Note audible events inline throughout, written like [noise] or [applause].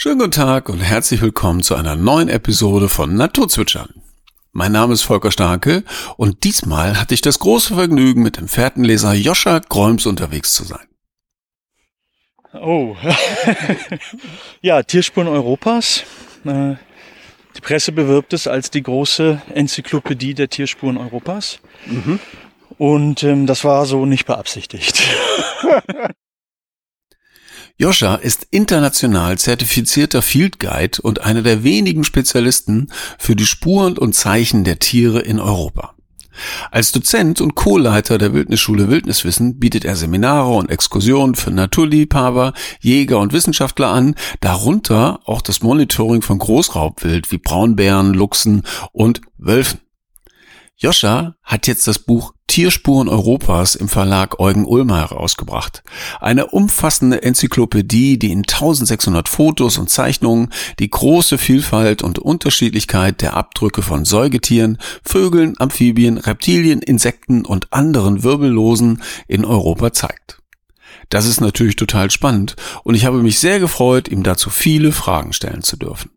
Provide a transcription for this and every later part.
Schönen guten Tag und herzlich willkommen zu einer neuen Episode von Naturzwitschern. Mein Name ist Volker Starke und diesmal hatte ich das große Vergnügen, mit dem Fährtenleser Joscha Gräums unterwegs zu sein. Oh, [laughs] ja, Tierspuren Europas. Äh, die Presse bewirbt es als die große Enzyklopädie der Tierspuren Europas. Mhm. Und ähm, das war so nicht beabsichtigt. [laughs] Joscha ist international zertifizierter Field Guide und einer der wenigen Spezialisten für die Spuren und Zeichen der Tiere in Europa. Als Dozent und Co-Leiter der Wildnisschule Wildniswissen bietet er Seminare und Exkursionen für Naturliebhaber, Jäger und Wissenschaftler an, darunter auch das Monitoring von Großraubwild wie Braunbären, Luchsen und Wölfen. Joscha hat jetzt das Buch Tierspuren Europas im Verlag Eugen Ulmer herausgebracht. Eine umfassende Enzyklopädie, die in 1600 Fotos und Zeichnungen die große Vielfalt und Unterschiedlichkeit der Abdrücke von Säugetieren, Vögeln, Amphibien, Reptilien, Insekten und anderen Wirbellosen in Europa zeigt. Das ist natürlich total spannend und ich habe mich sehr gefreut, ihm dazu viele Fragen stellen zu dürfen.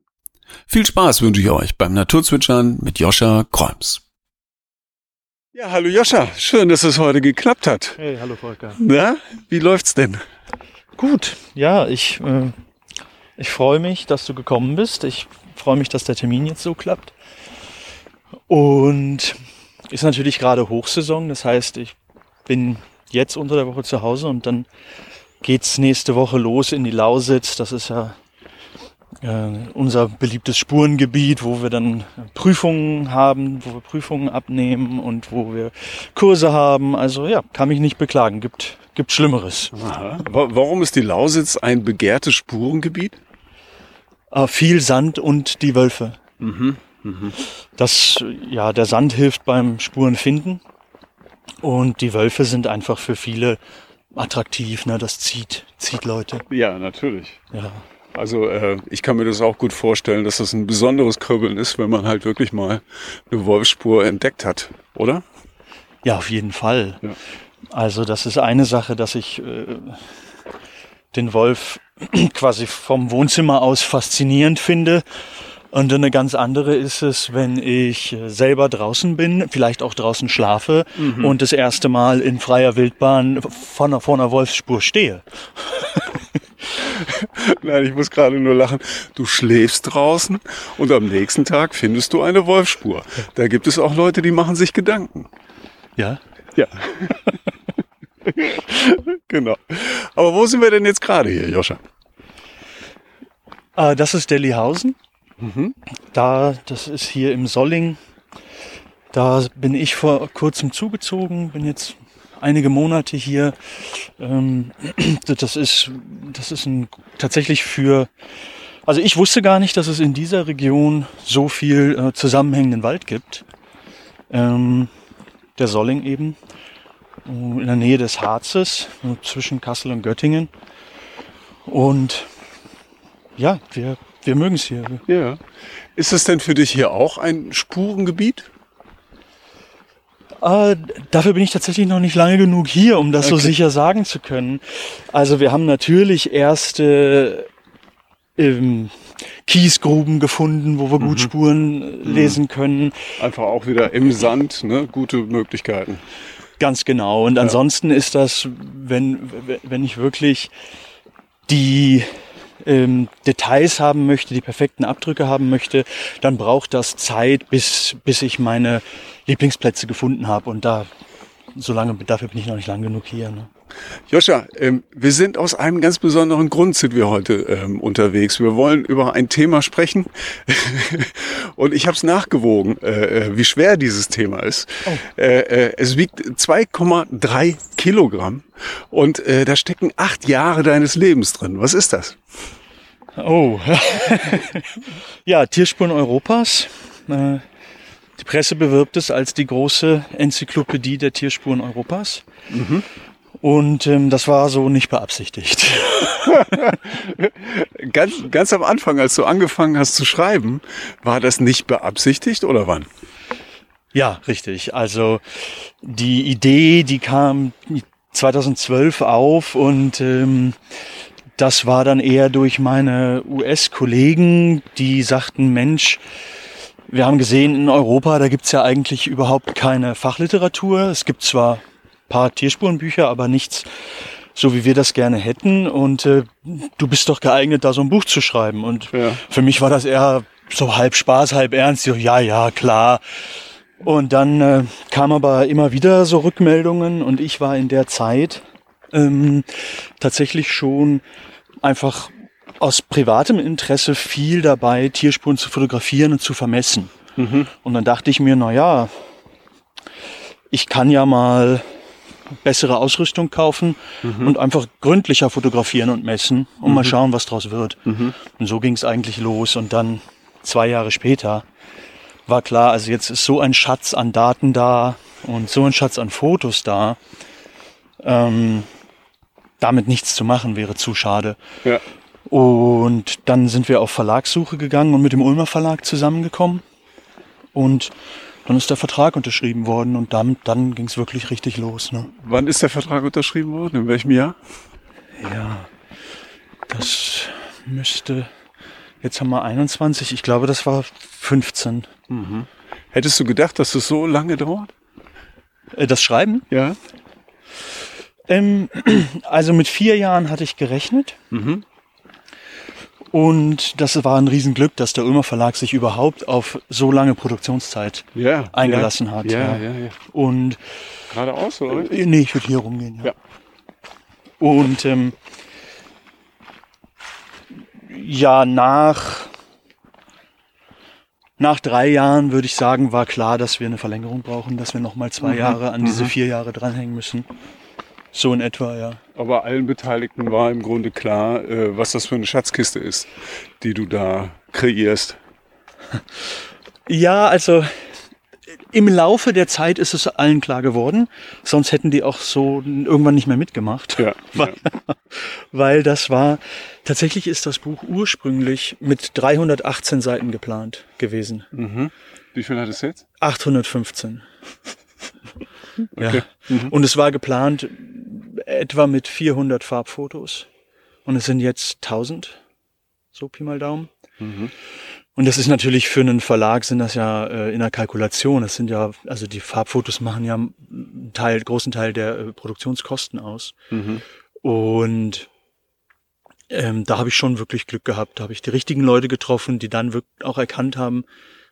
Viel Spaß wünsche ich euch beim Naturzwitschern mit Joscha Kräums. Ja, hallo Joscha, schön, dass es heute geklappt hat. Hey, hallo Volker. Na, wie läuft's denn? Gut, ja, ich, äh, ich freue mich, dass du gekommen bist. Ich freue mich, dass der Termin jetzt so klappt. Und ist natürlich gerade Hochsaison, das heißt, ich bin jetzt unter der Woche zu Hause und dann geht's nächste Woche los in die Lausitz. Das ist ja unser beliebtes Spurengebiet, wo wir dann Prüfungen haben, wo wir Prüfungen abnehmen und wo wir Kurse haben. Also ja, kann mich nicht beklagen. Gibt, gibt Schlimmeres. Aha. Warum ist die Lausitz ein begehrtes Spurengebiet? Äh, viel Sand und die Wölfe. Mhm. Mhm. Das, ja, der Sand hilft beim Spurenfinden und die Wölfe sind einfach für viele attraktiv. Ne? Das zieht, zieht Leute. Ja, natürlich. Ja. Also äh, ich kann mir das auch gut vorstellen, dass das ein besonderes Kribbeln ist, wenn man halt wirklich mal eine Wolfsspur entdeckt hat, oder? Ja, auf jeden Fall. Ja. Also das ist eine Sache, dass ich äh, den Wolf [clears throat] quasi vom Wohnzimmer aus faszinierend finde. Und eine ganz andere ist es, wenn ich selber draußen bin, vielleicht auch draußen schlafe mhm. und das erste Mal in freier Wildbahn vor einer, vor einer Wolfsspur stehe. [laughs] [laughs] Nein, ich muss gerade nur lachen. Du schläfst draußen und am nächsten Tag findest du eine Wolfspur. Da gibt es auch Leute, die machen sich Gedanken. Ja? Ja. [laughs] genau. Aber wo sind wir denn jetzt gerade hier, Joscha? Äh, das ist Delihausen. Mhm. Da, das ist hier im Solling. Da bin ich vor kurzem zugezogen, bin jetzt einige Monate hier. Ähm, [clears throat] das ist, das ist ein, tatsächlich für, also ich wusste gar nicht, dass es in dieser Region so viel äh, zusammenhängenden Wald gibt. Ähm, der Solling eben, in der Nähe des Harzes, zwischen Kassel und Göttingen. Und ja, wir, wir mögen es hier. Ja. Ist es denn für dich hier auch ein Spurengebiet? Äh, dafür bin ich tatsächlich noch nicht lange genug hier, um das okay. so sicher sagen zu können. Also wir haben natürlich erste ähm, Kiesgruben gefunden, wo wir mhm. gut Spuren mhm. lesen können. Einfach auch wieder im Sand, ne? gute Möglichkeiten. Ganz genau. Und ja. ansonsten ist das, wenn, wenn ich wirklich die ähm, Details haben möchte, die perfekten Abdrücke haben möchte, dann braucht das Zeit, bis, bis ich meine Lieblingsplätze gefunden habe. Und da, so lange, dafür bin ich noch nicht lang genug hier. Ne? Joscha, ähm, wir sind aus einem ganz besonderen Grund sind wir heute ähm, unterwegs. Wir wollen über ein Thema sprechen [laughs] und ich habe es nachgewogen, äh, äh, wie schwer dieses Thema ist. Oh. Äh, äh, es wiegt 2,3 Kilogramm und äh, da stecken acht Jahre deines Lebens drin. Was ist das? Oh, [laughs] ja, Tierspuren Europas. Die Presse bewirbt es als die große Enzyklopädie der Tierspuren Europas. Mhm. Und ähm, das war so nicht beabsichtigt. [laughs] ganz, ganz am Anfang, als du angefangen hast zu schreiben, war das nicht beabsichtigt oder wann? Ja, richtig. Also die Idee, die kam 2012 auf und ähm, das war dann eher durch meine US-Kollegen, die sagten, Mensch, wir haben gesehen, in Europa, da gibt's ja eigentlich überhaupt keine Fachliteratur. Es gibt zwar paar Tierspurenbücher, aber nichts so wie wir das gerne hätten. Und äh, du bist doch geeignet, da so ein Buch zu schreiben. Und ja. für mich war das eher so halb Spaß, halb ernst. So, ja, ja, klar. Und dann äh, kam aber immer wieder so Rückmeldungen und ich war in der Zeit ähm, tatsächlich schon einfach aus privatem Interesse viel dabei, Tierspuren zu fotografieren und zu vermessen. Mhm. Und dann dachte ich mir, na ja, ich kann ja mal bessere Ausrüstung kaufen mhm. und einfach gründlicher fotografieren und messen und mhm. mal schauen, was draus wird. Mhm. Und so ging es eigentlich los. Und dann zwei Jahre später war klar, also jetzt ist so ein Schatz an Daten da und so ein Schatz an Fotos da. Ähm, damit nichts zu machen wäre zu schade. Ja. Und dann sind wir auf Verlagssuche gegangen und mit dem Ulmer Verlag zusammengekommen. Und dann ist der Vertrag unterschrieben worden und damit, dann ging es wirklich richtig los. Ne? Wann ist der Vertrag unterschrieben worden? In welchem Jahr? Ja, das müsste, jetzt haben wir 21, ich glaube, das war 15. Mhm. Hättest du gedacht, dass es so lange dauert? Äh, das Schreiben? Ja. Ähm, [clears throat] also mit vier Jahren hatte ich gerechnet. Mhm. Und das war ein Riesenglück, dass der Ulmer Verlag sich überhaupt auf so lange Produktionszeit ja, eingelassen ja, hat. Ja, ja, ja. Und geradeaus, oder? Äh, nee, ich würde hier rumgehen. Ja. Und ähm, ja, nach nach drei Jahren würde ich sagen, war klar, dass wir eine Verlängerung brauchen, dass wir noch mal zwei mhm. Jahre an diese mhm. vier Jahre dranhängen müssen. So in etwa, ja. Aber allen Beteiligten war im Grunde klar, äh, was das für eine Schatzkiste ist, die du da kreierst. [laughs] Ja, also im Laufe der Zeit ist es allen klar geworden. Sonst hätten die auch so irgendwann nicht mehr mitgemacht. Ja, [laughs] weil, ja. weil das war, tatsächlich ist das Buch ursprünglich mit 318 Seiten geplant gewesen. Mhm. Wie viel hat es jetzt? 815. Okay. Ja. Mhm. Und es war geplant etwa mit 400 Farbfotos. Und es sind jetzt 1000. So Pi mal Daumen. Mhm. Und das ist natürlich für einen Verlag sind das ja äh, in der Kalkulation. Das sind ja, also die Farbfotos machen ja einen Teil, großen Teil der äh, Produktionskosten aus. Mhm. Und ähm, da habe ich schon wirklich Glück gehabt. Da habe ich die richtigen Leute getroffen, die dann wirklich auch erkannt haben,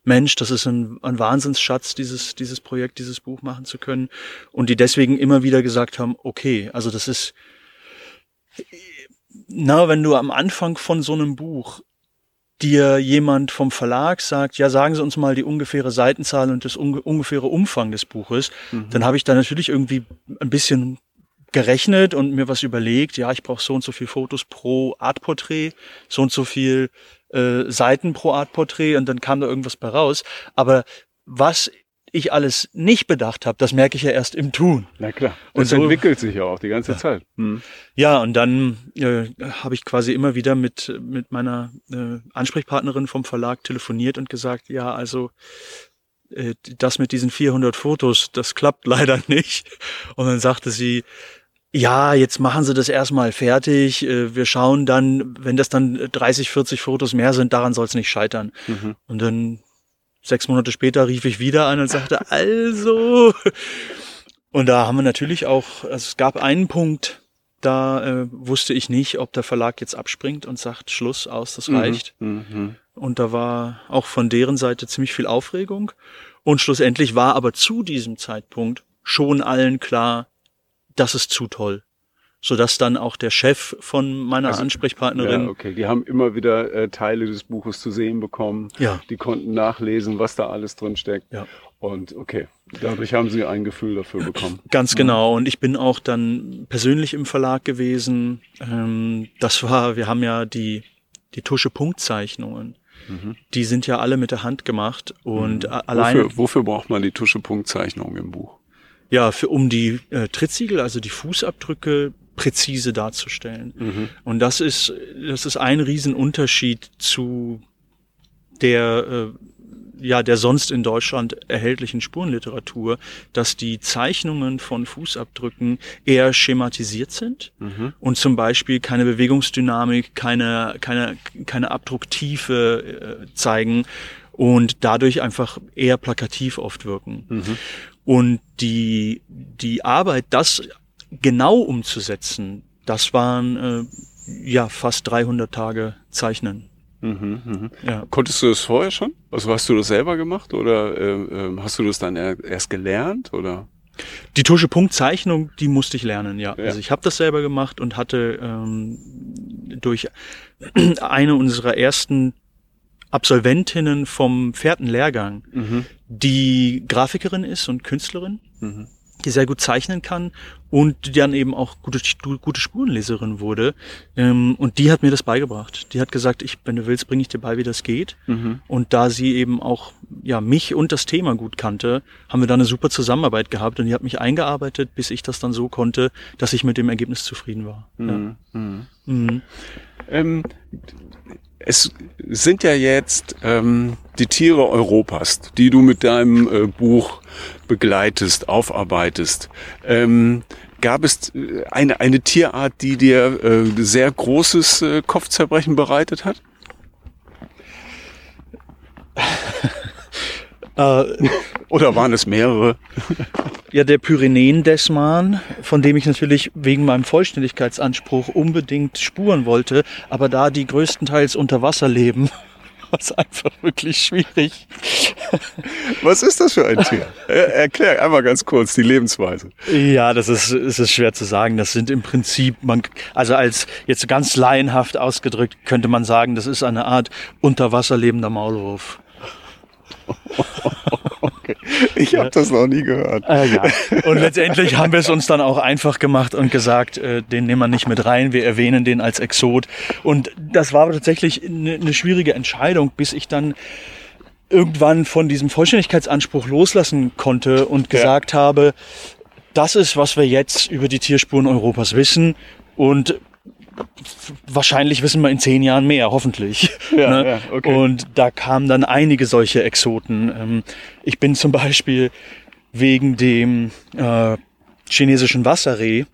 Mensch, das ist ein, ein Wahnsinnsschatz, dieses, dieses Projekt, dieses Buch machen zu können. Und die deswegen immer wieder gesagt haben, okay, also das ist, na, wenn du am Anfang von so einem Buch dir jemand vom Verlag sagt, ja, sagen Sie uns mal die ungefähre Seitenzahl und das unge ungefähre Umfang des Buches, mhm. dann habe ich da natürlich irgendwie ein bisschen gerechnet und mir was überlegt, ja, ich brauche so und so viel Fotos pro Artporträt, so und so viel äh, Seiten pro Art Porträt und dann kam da irgendwas bei raus. Aber was ich alles nicht bedacht habe, das merke ich ja erst im Tun. Na klar. Und das so, entwickelt sich ja auch die ganze ja. Zeit. Hm. Ja, und dann äh, habe ich quasi immer wieder mit, mit meiner äh, Ansprechpartnerin vom Verlag telefoniert und gesagt, ja, also äh, das mit diesen 400 Fotos, das klappt [laughs] leider nicht. Und dann sagte sie, ja, jetzt machen Sie das erstmal fertig. Äh, wir schauen dann, wenn das dann 30, 40 Fotos mehr sind, daran soll es nicht scheitern. Mhm. Und dann sechs Monate später rief ich wieder an und sagte, [laughs] also. Und da haben wir natürlich auch, also es gab einen Punkt, da äh, wusste ich nicht, ob der Verlag jetzt abspringt und sagt, Schluss aus, das mhm. reicht. Mhm. Und da war auch von deren Seite ziemlich viel Aufregung. Und schlussendlich war aber zu diesem Zeitpunkt schon allen klar, das ist zu toll. Sodass dann auch der Chef von meiner also, Ansprechpartnerin. Ja, okay, die haben immer wieder äh, Teile des Buches zu sehen bekommen. Ja. Die konnten nachlesen, was da alles drin steckt. Ja. Und okay, dadurch haben sie ein Gefühl dafür bekommen. [clears throat] Ganz genau. Und ich bin auch dann persönlich im Verlag gewesen. Ähm, das war, wir haben ja die, die Tusche-Punktzeichnungen. Mhm. Die sind ja alle mit der Hand gemacht und mhm. allein. Wofür, wofür braucht man die Tusche-Punktzeichnung im Buch? Ja, für, um die äh, Trittsiegel, also die Fußabdrücke präzise darzustellen. Mhm. Und das ist, das ist ein Riesenunterschied zu der, äh, ja der sonst in Deutschland erhältlichen Spurenliteratur, dass die Zeichnungen von Fußabdrücken eher schematisiert sind mhm. und zum Beispiel keine Bewegungsdynamik, keine keine keine Abdrucktiefe äh, zeigen und dadurch einfach eher plakativ oft wirken. Mhm. Und die die Arbeit, das genau umzusetzen, das waren äh, ja fast 300 Tage Zeichnen. Mhm, mh. ja. Konntest du das vorher schon? Also hast du das selber gemacht oder äh, äh, hast du das dann erst gelernt oder? Die Tusche-Punkt-Zeichnung, die musste ich lernen, ja. ja. Also ich habe das selber gemacht und hatte ähm, durch eine unserer ersten Absolventinnen vom vierten Lehrgang, mhm. die Grafikerin ist und Künstlerin. Mhm die sehr gut zeichnen kann und die dann eben auch gute, gute Spurenleserin wurde. Ähm, und die hat mir das beigebracht. Die hat gesagt, ich, wenn du willst, bringe ich dir bei, wie das geht. Mhm. Und da sie eben auch ja mich und das Thema gut kannte, haben wir da eine super Zusammenarbeit gehabt und die hat mich eingearbeitet, bis ich das dann so konnte, dass ich mit dem Ergebnis zufrieden war. Mhm. Ja. Mhm. mhm. Ähm, es sind ja jetzt ähm, die Tiere Europas, die du mit deinem äh, Buch begleitest, aufarbeitest. Ähm, gab es äh, eine, eine Tierart, die dir äh, sehr großes äh, Kopfzerbrechen bereitet hat? Äh, Oder waren es mehrere? [laughs] Ja, der Pyrenäen-Desman, von dem ich natürlich wegen meinem Vollständigkeitsanspruch unbedingt spuren wollte, aber da die größtenteils unter Wasser leben, [laughs] war es einfach wirklich schwierig. [laughs] Was ist das für ein Tier? [laughs] Erklär einmal ganz kurz die Lebensweise. Ja, das ist, es ist schwer zu sagen. Das sind im Prinzip, man, also als jetzt ganz laienhaft ausgedrückt, könnte man sagen, das ist eine Art unter Wasser lebender Maulwurf. Ich habe das noch nie gehört. Äh, ja. Und letztendlich haben wir es uns dann auch einfach gemacht und gesagt, äh, den nehmen wir nicht mit rein, wir erwähnen den als Exot. Und das war tatsächlich eine, eine schwierige Entscheidung, bis ich dann irgendwann von diesem Vollständigkeitsanspruch loslassen konnte und gesagt ja. habe, das ist, was wir jetzt über die Tierspuren Europas wissen. Und wahrscheinlich wissen wir in zehn Jahren mehr, hoffentlich. [laughs] Ja, ne? ja, okay. Und da kamen dann einige solche Exoten. Ähm, ich bin zum Beispiel wegen dem äh, chinesischen Wasserreh,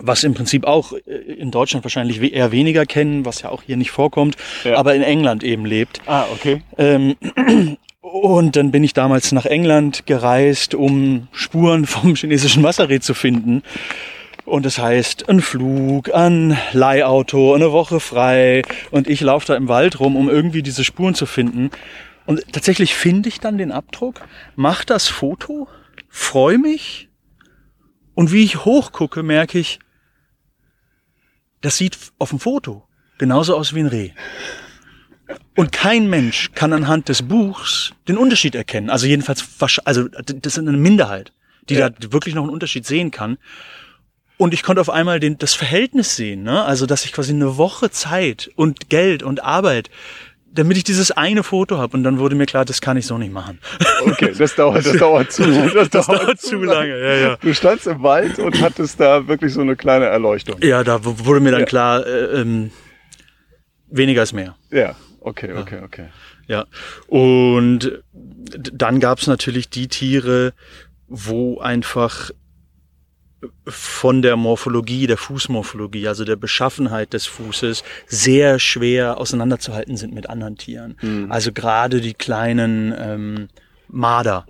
was im Prinzip auch äh, in Deutschland wahrscheinlich eher weniger kennen, was ja auch hier nicht vorkommt, ja. aber in England eben lebt. Ah, okay. Ähm, [clears throat] und dann bin ich damals nach England gereist, um Spuren [laughs] vom chinesischen Wasserreh zu finden. Und das heißt, ein Flug, ein Leihauto, eine Woche frei. Und ich laufe da im Wald rum, um irgendwie diese Spuren zu finden. Und tatsächlich finde ich dann den Abdruck, mach das Foto, freue mich. Und wie ich hochgucke, merke ich, das sieht auf dem Foto genauso aus wie ein Reh. Und kein Mensch kann anhand des Buchs den Unterschied erkennen. Also jedenfalls, also das ist eine Minderheit, die ja. da wirklich noch einen Unterschied sehen kann. Und ich konnte auf einmal den, das Verhältnis sehen, ne? Also, dass ich quasi eine Woche Zeit und Geld und Arbeit damit ich dieses eine Foto habe und dann wurde mir klar, das kann ich so nicht machen. Okay, das dauert, das dauert zu, [laughs] das, das dauert, dauert, zu lange. lange. Ja, ja. Du standst im Wald und hattest da wirklich so eine kleine Erleuchtung. Ja, da wurde mir dann ja. klar, äh, ähm, weniger ist mehr. Ja, okay, okay, okay. Ja, und dann gab es natürlich die Tiere, wo einfach von der Morphologie, der Fußmorphologie, also der Beschaffenheit des Fußes, sehr schwer auseinanderzuhalten sind mit anderen Tieren. Mhm. Also gerade die kleinen ähm, Marder,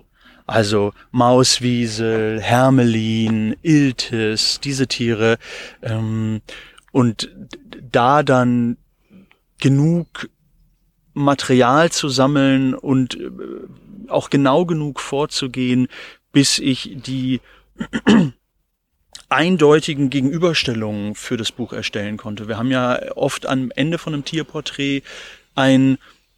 also Mauswiesel, Hermelin, Iltis, diese Tiere. Ähm, und da dann genug Material zu sammeln und äh, auch genau genug vorzugehen, bis ich die eindeutigen Gegenüberstellungen für das Buch erstellen konnte. Wir haben ja oft am Ende von einem Tierporträt ein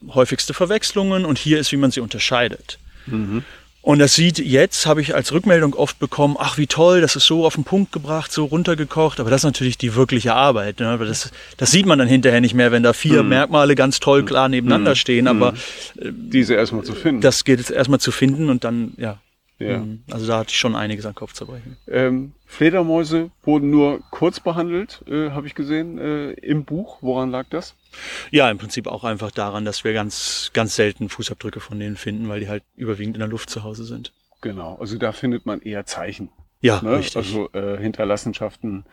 häufigste Verwechslungen und hier ist, wie man sie unterscheidet. Mhm. Und das sieht jetzt, habe ich als Rückmeldung oft bekommen, ach wie toll, das ist so auf den Punkt gebracht, so runtergekocht. Aber das ist natürlich die wirkliche Arbeit. Ne? Das, das sieht man dann hinterher nicht mehr, wenn da vier mhm. Merkmale ganz toll klar nebeneinander mhm. stehen. Aber äh, diese erstmal zu finden. Das geht jetzt erstmal zu finden und dann, ja, Ja. Mhm. Also da hatte ich schon einiges an Kopfzerbrechen. Ähm, Fledermäuse wurden nur kurz behandelt, äh, habe ich gesehen, äh, im Buch. Woran lag das? Ja, im Prinzip auch einfach daran, dass wir ganz, ganz selten Fußabdrücke von denen finden, weil die halt überwiegend in der Luft zu Hause sind. Genau, also da findet man eher Zeichen. Ja, ne? richtig. Also äh, Hinterlassenschaften,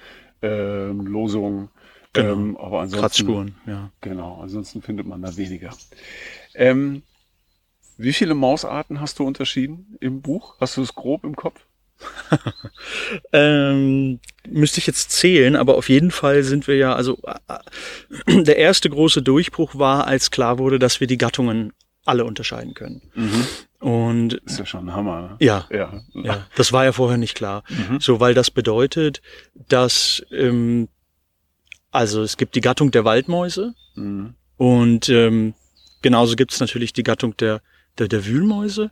äh, Losungen, genau. ähm, aber ansonsten. Kratzspuren, ja. Genau, ansonsten findet man da weniger. Ähm, wie viele Mausarten hast du unterschieden im Buch? Hast du es grob im Kopf? [laughs] ähm, müsste ich jetzt zählen, aber auf jeden Fall sind wir ja, also äh, der erste große Durchbruch war, als klar wurde, dass wir die Gattungen alle unterscheiden können. Mhm. Und ist ja schon ein Hammer. Ne? Ja, ja, ja, das war ja vorher nicht klar. Mhm. So, weil das bedeutet, dass ähm, also es gibt die Gattung der Waldmäuse mhm. und ähm, genauso gibt es natürlich die Gattung der der, der Wühlmäuse.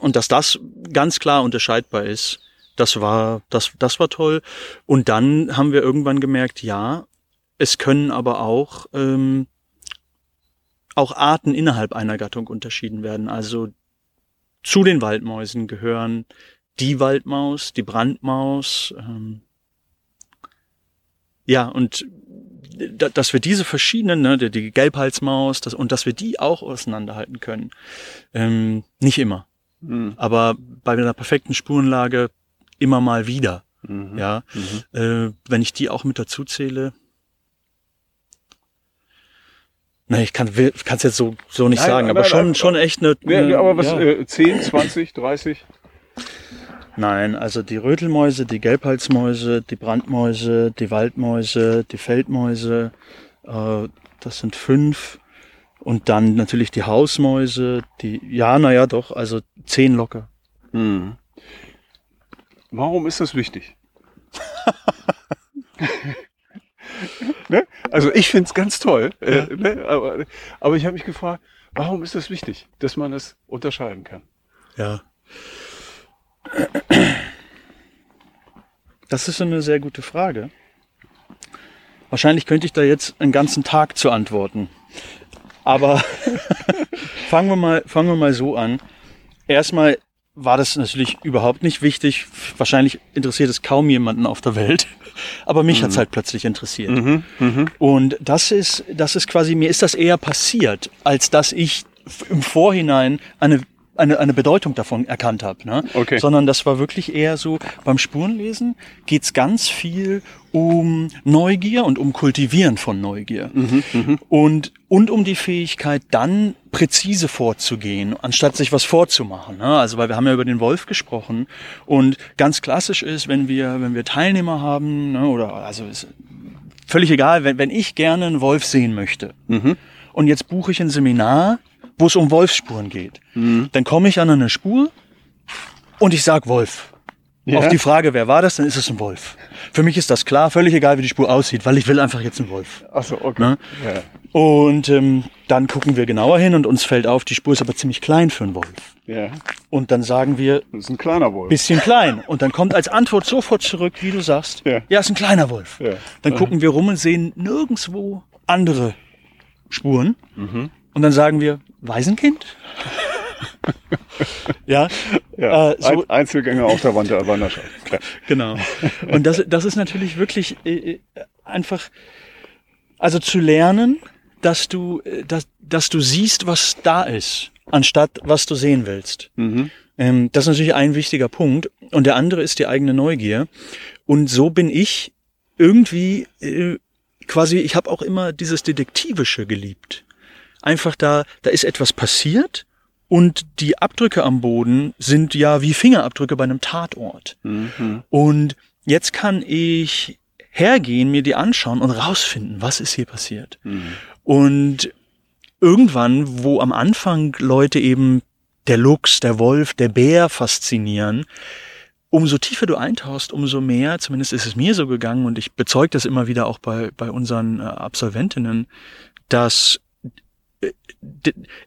Und dass das ganz klar unterscheidbar ist, das war, das, das war toll. Und dann haben wir irgendwann gemerkt, ja, es können aber auch, ähm, auch Arten innerhalb einer Gattung unterschieden werden. Also zu den Waldmäusen gehören die Waldmaus, die Brandmaus, ähm, ja, und dass wir diese verschiedenen, ne, die Gelbhalsmaus, das, und dass wir die auch auseinanderhalten können. Ähm, nicht immer. Mhm. Aber bei einer perfekten Spurenlage immer mal wieder. Mhm. Ja, mhm. Äh, wenn ich die auch mit dazu zähle. Na, ich kann es jetzt so, so nicht nein, sagen, nein, aber nein, schon, schon echt eine. eine ja, aber was, ja. äh, 10, 20, 30? Nein, also die Rötelmäuse, die Gelbhalsmäuse, die Brandmäuse, die Waldmäuse, die Feldmäuse, äh, das sind fünf. Und dann natürlich die Hausmäuse, die, ja, naja, doch, also zehn locker. Hm. Warum ist das wichtig? [laughs] ne? Also ich finde es ganz toll, äh, ja. äh, ne? aber, aber ich habe mich gefragt, warum ist das wichtig, dass man das unterscheiden kann? Ja. Das ist eine sehr gute Frage. Wahrscheinlich könnte ich da jetzt einen ganzen Tag zu antworten. Aber [laughs] fangen wir mal, fangen wir mal so an. Erstmal war das natürlich überhaupt nicht wichtig. Wahrscheinlich interessiert es kaum jemanden auf der Welt. Aber mich mhm. hat es halt plötzlich interessiert. Mhm, mh. Und das ist, das ist quasi, mir ist das eher passiert, als dass ich im Vorhinein eine eine, eine Bedeutung davon erkannt habe. Ne? Okay. Sondern das war wirklich eher so, beim Spurenlesen geht's ganz viel um Neugier und um Kultivieren von Neugier. Mhm, mh. Und, und um die Fähigkeit, dann präzise vorzugehen, anstatt sich was vorzumachen. Ne? Also, weil wir haben ja über den Wolf gesprochen. Und ganz klassisch ist, wenn wir, wenn wir Teilnehmer haben, ne, oder also ist völlig egal, wenn, wenn ich gerne einen Wolf sehen möchte. Mhm. Und jetzt buche ich ein Seminar wo es um Wolfsspuren geht. Mhm. Dann komme ich an eine Spur und ich sag Wolf. Ja. Auf die Frage, wer war das, dann ist es ein Wolf. Für mich ist das klar, völlig egal, wie die Spur aussieht, weil ich will einfach jetzt einen Wolf. Ach so, okay. Ne? Ja. Und ähm, dann gucken wir genauer hin und uns fällt auf, die Spur ist aber ziemlich klein für einen Wolf. Ja. Und dann sagen wir, das ist ein kleiner Wolf. Bisschen klein. Und dann kommt als Antwort sofort zurück, wie du sagst, ja, ja ist ein kleiner Wolf. Ja. Dann gucken wir rum und sehen nirgendwo andere Spuren. Mhm. Und dann sagen wir, Waisenkind? [laughs] ja, ja äh, so, Einzelgänger auf der Wand der Wanderschaft. [laughs] Genau. Und das, das ist natürlich wirklich äh, äh, einfach, also zu lernen, dass du, äh, dass, dass du siehst, was da ist, anstatt was du sehen willst. Mhm. Ähm, das ist natürlich ein wichtiger Punkt. Und der andere ist die eigene Neugier. Und so bin ich irgendwie äh, quasi, ich habe auch immer dieses Detektivische geliebt einfach da, da ist etwas passiert und die Abdrücke am Boden sind ja wie Fingerabdrücke bei einem Tatort. Mhm. Und jetzt kann ich hergehen, mir die anschauen und rausfinden, was ist hier passiert. Mhm. Und irgendwann, wo am Anfang Leute eben der Luchs, der Wolf, der Bär faszinieren, umso tiefer du eintauchst, umso mehr, zumindest ist es mir so gegangen und ich bezeuge das immer wieder auch bei, bei unseren äh, Absolventinnen, dass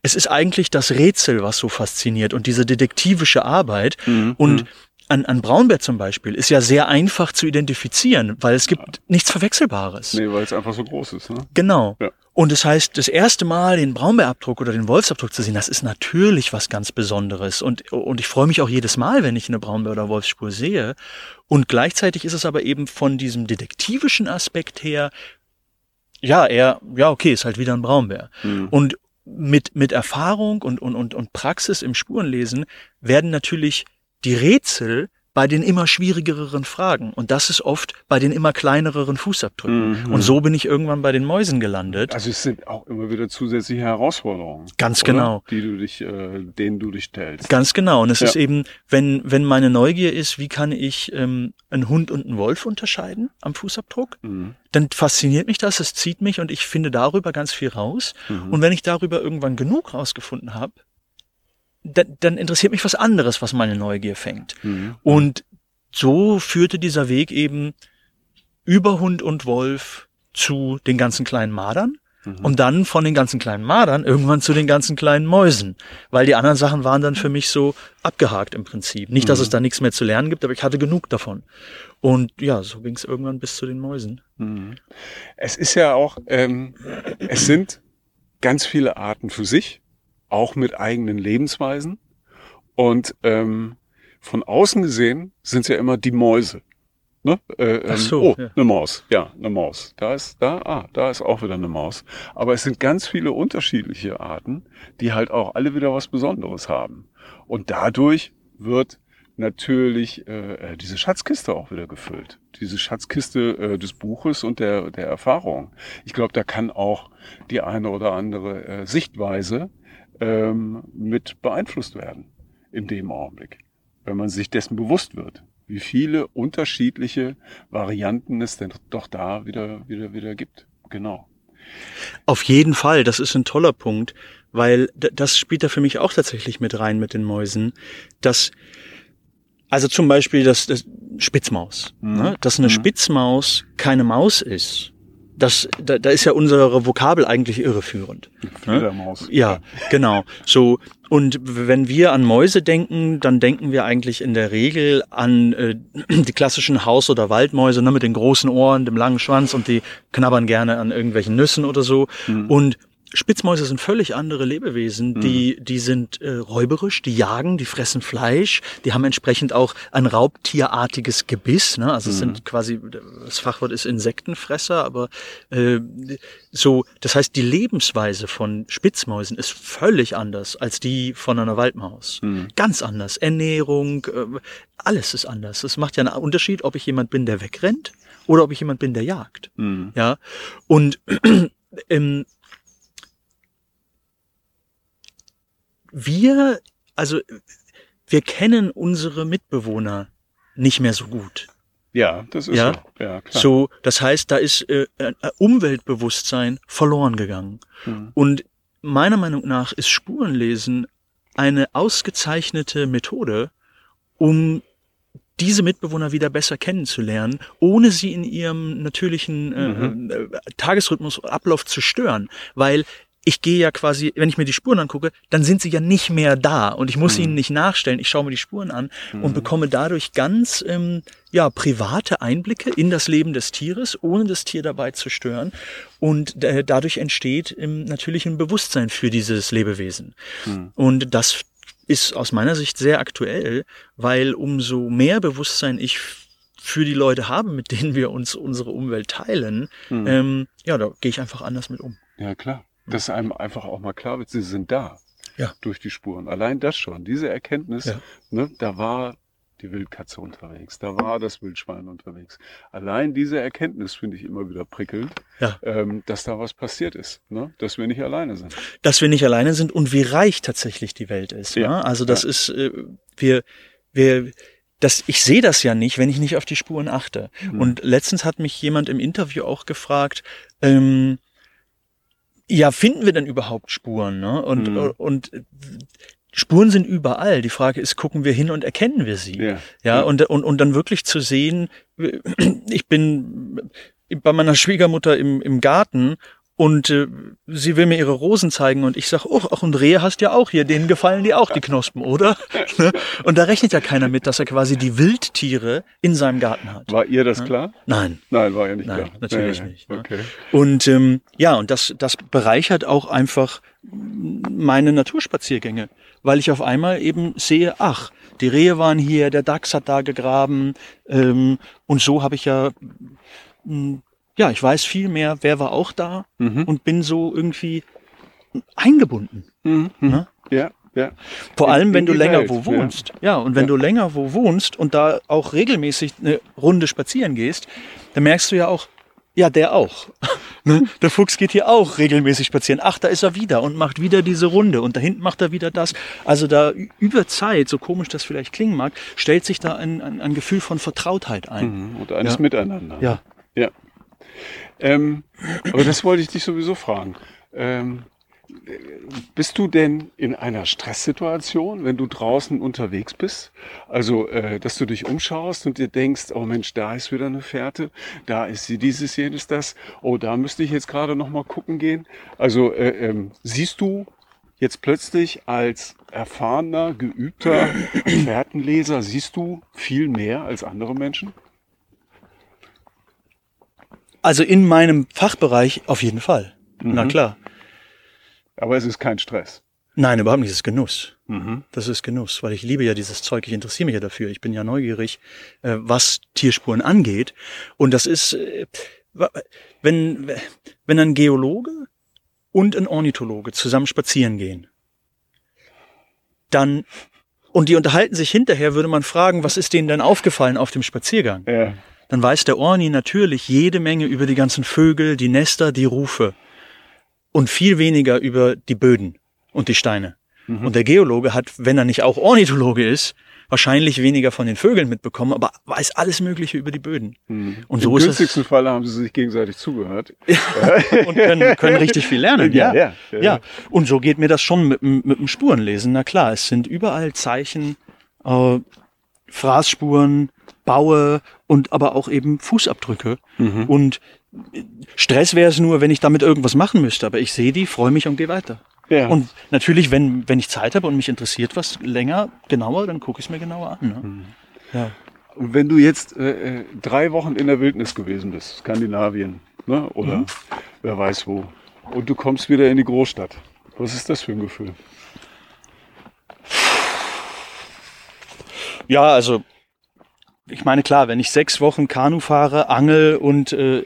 es ist eigentlich das Rätsel, was so fasziniert und diese detektivische Arbeit. Mhm. Und mhm. an, an Braunbär zum Beispiel ist ja sehr einfach zu identifizieren, weil es gibt nichts Verwechselbares. Nee, weil es einfach so groß ist. Ne? Genau. Ja. Und das heißt, das erste Mal den Braunbärabdruck oder den Wolfsabdruck zu sehen, das ist natürlich was ganz Besonderes. Und, und ich freue mich auch jedes Mal, wenn ich eine Braunbär- oder Wolfsspur sehe. Und gleichzeitig ist es aber eben von diesem detektivischen Aspekt her, ja, er, ja, okay, ist halt wieder ein Braunbär. Mhm. Und mit, mit Erfahrung und, und, und, und Praxis im Spurenlesen werden natürlich die Rätsel bei den immer schwierigeren Fragen. Und das ist oft bei den immer kleineren Fußabdrücken. Mhm. Und so bin ich irgendwann bei den Mäusen gelandet. Also es sind auch immer wieder zusätzliche Herausforderungen. Ganz oder? genau. Die du dich, äh, denen du dich stellst. Ganz genau. Und es ja. ist eben, wenn, wenn meine Neugier ist, wie kann ich ähm, einen Hund und einen Wolf unterscheiden am Fußabdruck, mhm. dann fasziniert mich das, es zieht mich und ich finde darüber ganz viel raus. Mhm. Und wenn ich darüber irgendwann genug rausgefunden habe, dann, dann interessiert mich was anderes, was meine Neugier fängt. Mhm. Und so führte dieser Weg eben über Hund und Wolf zu den ganzen kleinen Madern mhm. und dann von den ganzen kleinen Madern irgendwann zu den ganzen kleinen Mäusen, weil die anderen Sachen waren dann für mich so abgehakt im Prinzip. Nicht, dass mhm. es da nichts mehr zu lernen gibt, aber ich hatte genug davon. Und ja, so ging es irgendwann bis zu den Mäusen. Mhm. Es ist ja auch, ähm, es sind ganz viele Arten für sich auch mit eigenen Lebensweisen. Und ähm, von außen gesehen sind es ja immer die Mäuse. Ne? Äh, ähm, Ach so, oh, ja. eine Maus. Ja, eine Maus. Da ist, da, ah, da ist auch wieder eine Maus. Aber es sind ganz viele unterschiedliche Arten, die halt auch alle wieder was Besonderes haben. Und dadurch wird natürlich äh, äh diese Schatzkiste auch wieder gefüllt. Diese Schatzkiste äh, des Buches und der, der Erfahrung. Ich glaube, da kann auch die eine oder andere äh, Sichtweise ähm, mit beeinflusst werden in dem Augenblick, wenn man sich dessen bewusst wird, wie viele unterschiedliche Varianten es denn doch da wieder, wieder, wieder gibt. Genau. Auf jeden Fall, das ist ein toller Punkt, weil das spielt da für mich auch tatsächlich mit rein mit den Mäusen, dass also zum Beispiel das, das Spitzmaus, mhm. ne? dass eine mhm. Spitzmaus keine Maus ist, das, da, da ist ja unsere Vokabel eigentlich irreführend. Fledermaus. Ne? Ja, genau. So und wenn wir an Mäuse denken, dann denken wir eigentlich in der Regel an äh, [clears throat] die klassischen Haus- oder Waldmäuse ne, mit den großen Ohren, dem langen Schwanz und die knabbern gerne an irgendwelchen Nüssen oder so. Mhm. Und Spitzmäuse sind völlig andere Lebewesen. Mhm. Die, die sind äh, räuberisch, die jagen, die fressen Fleisch, die haben entsprechend auch ein raubtierartiges Gebiss. Ne? Also mhm. es sind quasi, das Fachwort ist Insektenfresser, aber äh, so, das heißt, die Lebensweise von Spitzmäusen ist völlig anders als die von einer Waldmaus. Mhm. Ganz anders. Ernährung, äh, alles ist anders. Es macht ja einen Unterschied, ob ich jemand bin, der wegrennt oder ob ich jemand bin, der jagt. Mhm. Ja. Und [clears throat] ähm, wir, also wir kennen unsere Mitbewohner nicht mehr so gut. Ja, das ist ja? so. Ja, klar. So, das heißt, da ist äh, Umweltbewusstsein verloren gegangen. Mhm. Und meiner Meinung nach ist Spurenlesen eine ausgezeichnete Methode, um diese Mitbewohner wieder besser kennenzulernen, ohne sie in ihrem natürlichen äh, mhm. äh, Tagesrhythmus, Ablauf zu stören. Weil ich gehe ja quasi, wenn ich mir die Spuren angucke, dann sind sie ja nicht mehr da und ich muss mhm. ihnen nicht nachstellen. Ich schaue mir die Spuren an mhm. und bekomme dadurch ganz ähm, ja private Einblicke in das Leben des Tieres, ohne das Tier dabei zu stören. Und äh, dadurch entsteht ähm, natürlich ein Bewusstsein für dieses Lebewesen. Mhm. Und das ist aus meiner Sicht sehr aktuell, weil umso mehr Bewusstsein ich für die Leute habe, mit denen wir uns unsere Umwelt teilen, mhm. ähm, ja, da gehe ich einfach anders mit um. Ja, klar dass einem einfach auch mal klar wird, sie sind da. Ja. Durch die Spuren. Allein das schon, diese Erkenntnis, ja. ne, da war die Wildkatze unterwegs, da war das Wildschwein unterwegs. Allein diese Erkenntnis finde ich immer wieder prickelnd, ja. ähm, dass da was passiert ist, ne? dass wir nicht alleine sind. Dass wir nicht alleine sind und wie reich tatsächlich die Welt ist. Ja. Ne? Also das ja. ist, äh, wir, wir, das, ich sehe das ja nicht, wenn ich nicht auf die Spuren achte. Mhm. Und letztens hat mich jemand im Interview auch gefragt, ähm, ja, finden wir denn überhaupt Spuren? Ne? Und, mhm. und Spuren sind überall. Die Frage ist, gucken wir hin und erkennen wir sie? Ja, ja, Und, und, und dann wirklich zu sehen, ich bin bei meiner Schwiegermutter im, im Garten Und äh, sie will mir ihre Rosen zeigen und ich sag, oh, ach, und Rehe hast ja auch hier, denen gefallen dir auch die Knospen, oder? [laughs] Ne? und da rechnet ja keiner mit, dass er quasi die Wildtiere in seinem Garten hat. War ihr das ja? klar? Nein. Nein, war ja nicht Nein, klar. Natürlich nee, nicht. Ne? Okay. Und ähm, ja, und das, das bereichert auch einfach meine Naturspaziergänge, weil ich auf einmal eben sehe, ach, die Rehe waren hier, der Dachs hat da gegraben ähm, und so habe ich ja mh, ja, ich weiß viel mehr, wer war auch da mhm. und bin so irgendwie eingebunden. Mhm. Ne? Ja, ja. Vor in, allem, wenn du länger Welt, wo wohnst. Ja, ja und wenn ja. du länger wo wohnst und da auch regelmäßig eine Runde spazieren gehst, dann merkst du ja auch, ja, der auch. [laughs] ne? Der Fuchs geht hier auch regelmäßig spazieren. Ach, da ist er wieder und macht wieder diese Runde und da hinten macht er wieder das. Also da über Zeit, so komisch das vielleicht klingen mag, stellt sich da ein, ein, ein Gefühl von Vertrautheit ein. Mhm. Und eines ja. Miteinander. Ja. Ja. Ähm, aber das wollte ich dich sowieso fragen. Ähm, bist du denn in einer Stresssituation, wenn du draußen unterwegs bist? Also, äh, dass du dich umschaust und dir denkst, oh Mensch, da ist wieder eine Fährte, da ist sie dieses, jenes, das, oh, da müsste ich jetzt gerade noch mal gucken gehen. Also, äh, ähm, siehst du jetzt plötzlich als erfahrener, geübter Fährtenleser, siehst du viel mehr als andere Menschen? Also in meinem Fachbereich auf jeden Fall. Mhm. Na klar. Aber es ist kein Stress. Nein, überhaupt nicht. Es ist Genuss. Mhm. Das ist Genuss, weil ich liebe ja dieses Zeug. Ich interessiere mich ja dafür. Ich bin ja neugierig, äh, was Tierspuren angeht. Und das ist, äh, wenn, wenn ein Geologe und ein Ornithologe zusammen spazieren gehen, dann, und die unterhalten sich hinterher, würde man fragen, was ist denen denn aufgefallen auf dem Spaziergang? Ja dann weiß der Orni natürlich jede Menge über die ganzen Vögel, die Nester, die Rufe und viel weniger über die Böden und die Steine. Mhm. Und der Geologe hat, wenn er nicht auch Ornithologe ist, wahrscheinlich weniger von den Vögeln mitbekommen, aber weiß alles Mögliche über die Böden. Mhm. Und so Im ist günstigsten es, Fall haben sie sich gegenseitig zugehört. [laughs] und können, können richtig viel lernen. Ja, ja, ja, ja. Und so geht mir das schon mit, mit dem Spurenlesen. Na klar, es sind überall Zeichen, äh, Fraßspuren, Baue und aber auch eben Fußabdrücke. Mhm. Und Stress wäre es nur, wenn ich damit irgendwas machen müsste. Aber ich sehe die, freue mich und gehe weiter. Ja. Und natürlich, wenn, wenn ich Zeit habe und mich interessiert was länger, genauer, dann gucke ich es mir genauer an. Ne? Mhm. Ja. Und wenn du jetzt äh, äh, drei Wochen in der Wildnis gewesen bist, Skandinavien, ne? oder mhm. wer weiß wo, und du kommst wieder in die Großstadt, was ist das für ein Gefühl? Ja, also ich meine, klar, wenn ich sechs Wochen Kanu fahre, angel und äh,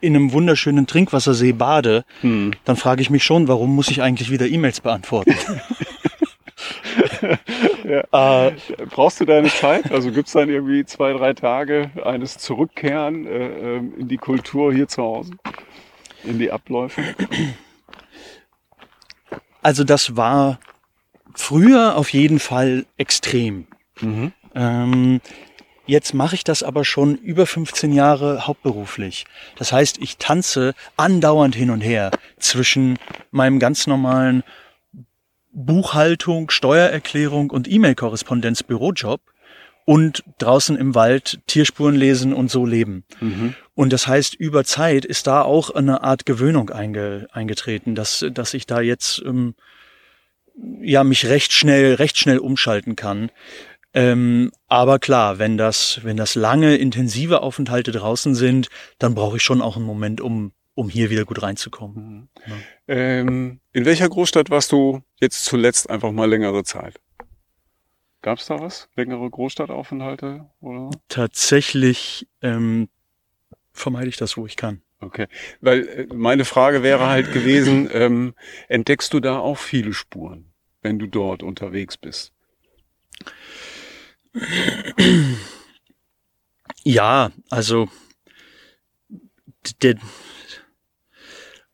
in einem wunderschönen Trinkwassersee bade, hm. dann frage ich mich schon, warum muss ich eigentlich wieder E-Mails beantworten? [laughs] [laughs] ja. äh, Brauchst du deine Zeit? Also gibt es dann irgendwie zwei, drei Tage eines Zurückkehren äh, ähm, in die Kultur hier zu Hause? In die Abläufe? Also das war früher auf jeden Fall extrem. Mhm. Ähm, Jetzt mache ich das aber schon über 15 Jahre hauptberuflich. Das heißt, ich tanze andauernd hin und her zwischen meinem ganz normalen Buchhaltung, Steuererklärung und E-Mail-Korrespondenz Bürojob und draußen im Wald Tierspuren lesen und so leben. Mhm. Und das heißt, über Zeit ist da auch eine Art Gewöhnung einge, eingetreten, dass, dass ich da jetzt ähm, ja mich recht schnell, recht schnell umschalten kann. Ähm, aber klar, wenn das, wenn das lange, intensive Aufenthalte draußen sind, dann brauche ich schon auch einen Moment, um, um hier wieder gut reinzukommen. Mhm. Ja. Ähm, in welcher Großstadt warst du jetzt zuletzt einfach mal längere Zeit? Gab es da was? Längere Großstadtaufenthalte? Oder? Tatsächlich ähm, vermeide ich das, wo ich kann. Okay, weil äh, meine Frage wäre halt gewesen, ähm, entdeckst du da auch viele Spuren, wenn du dort unterwegs bist? Ja, also der,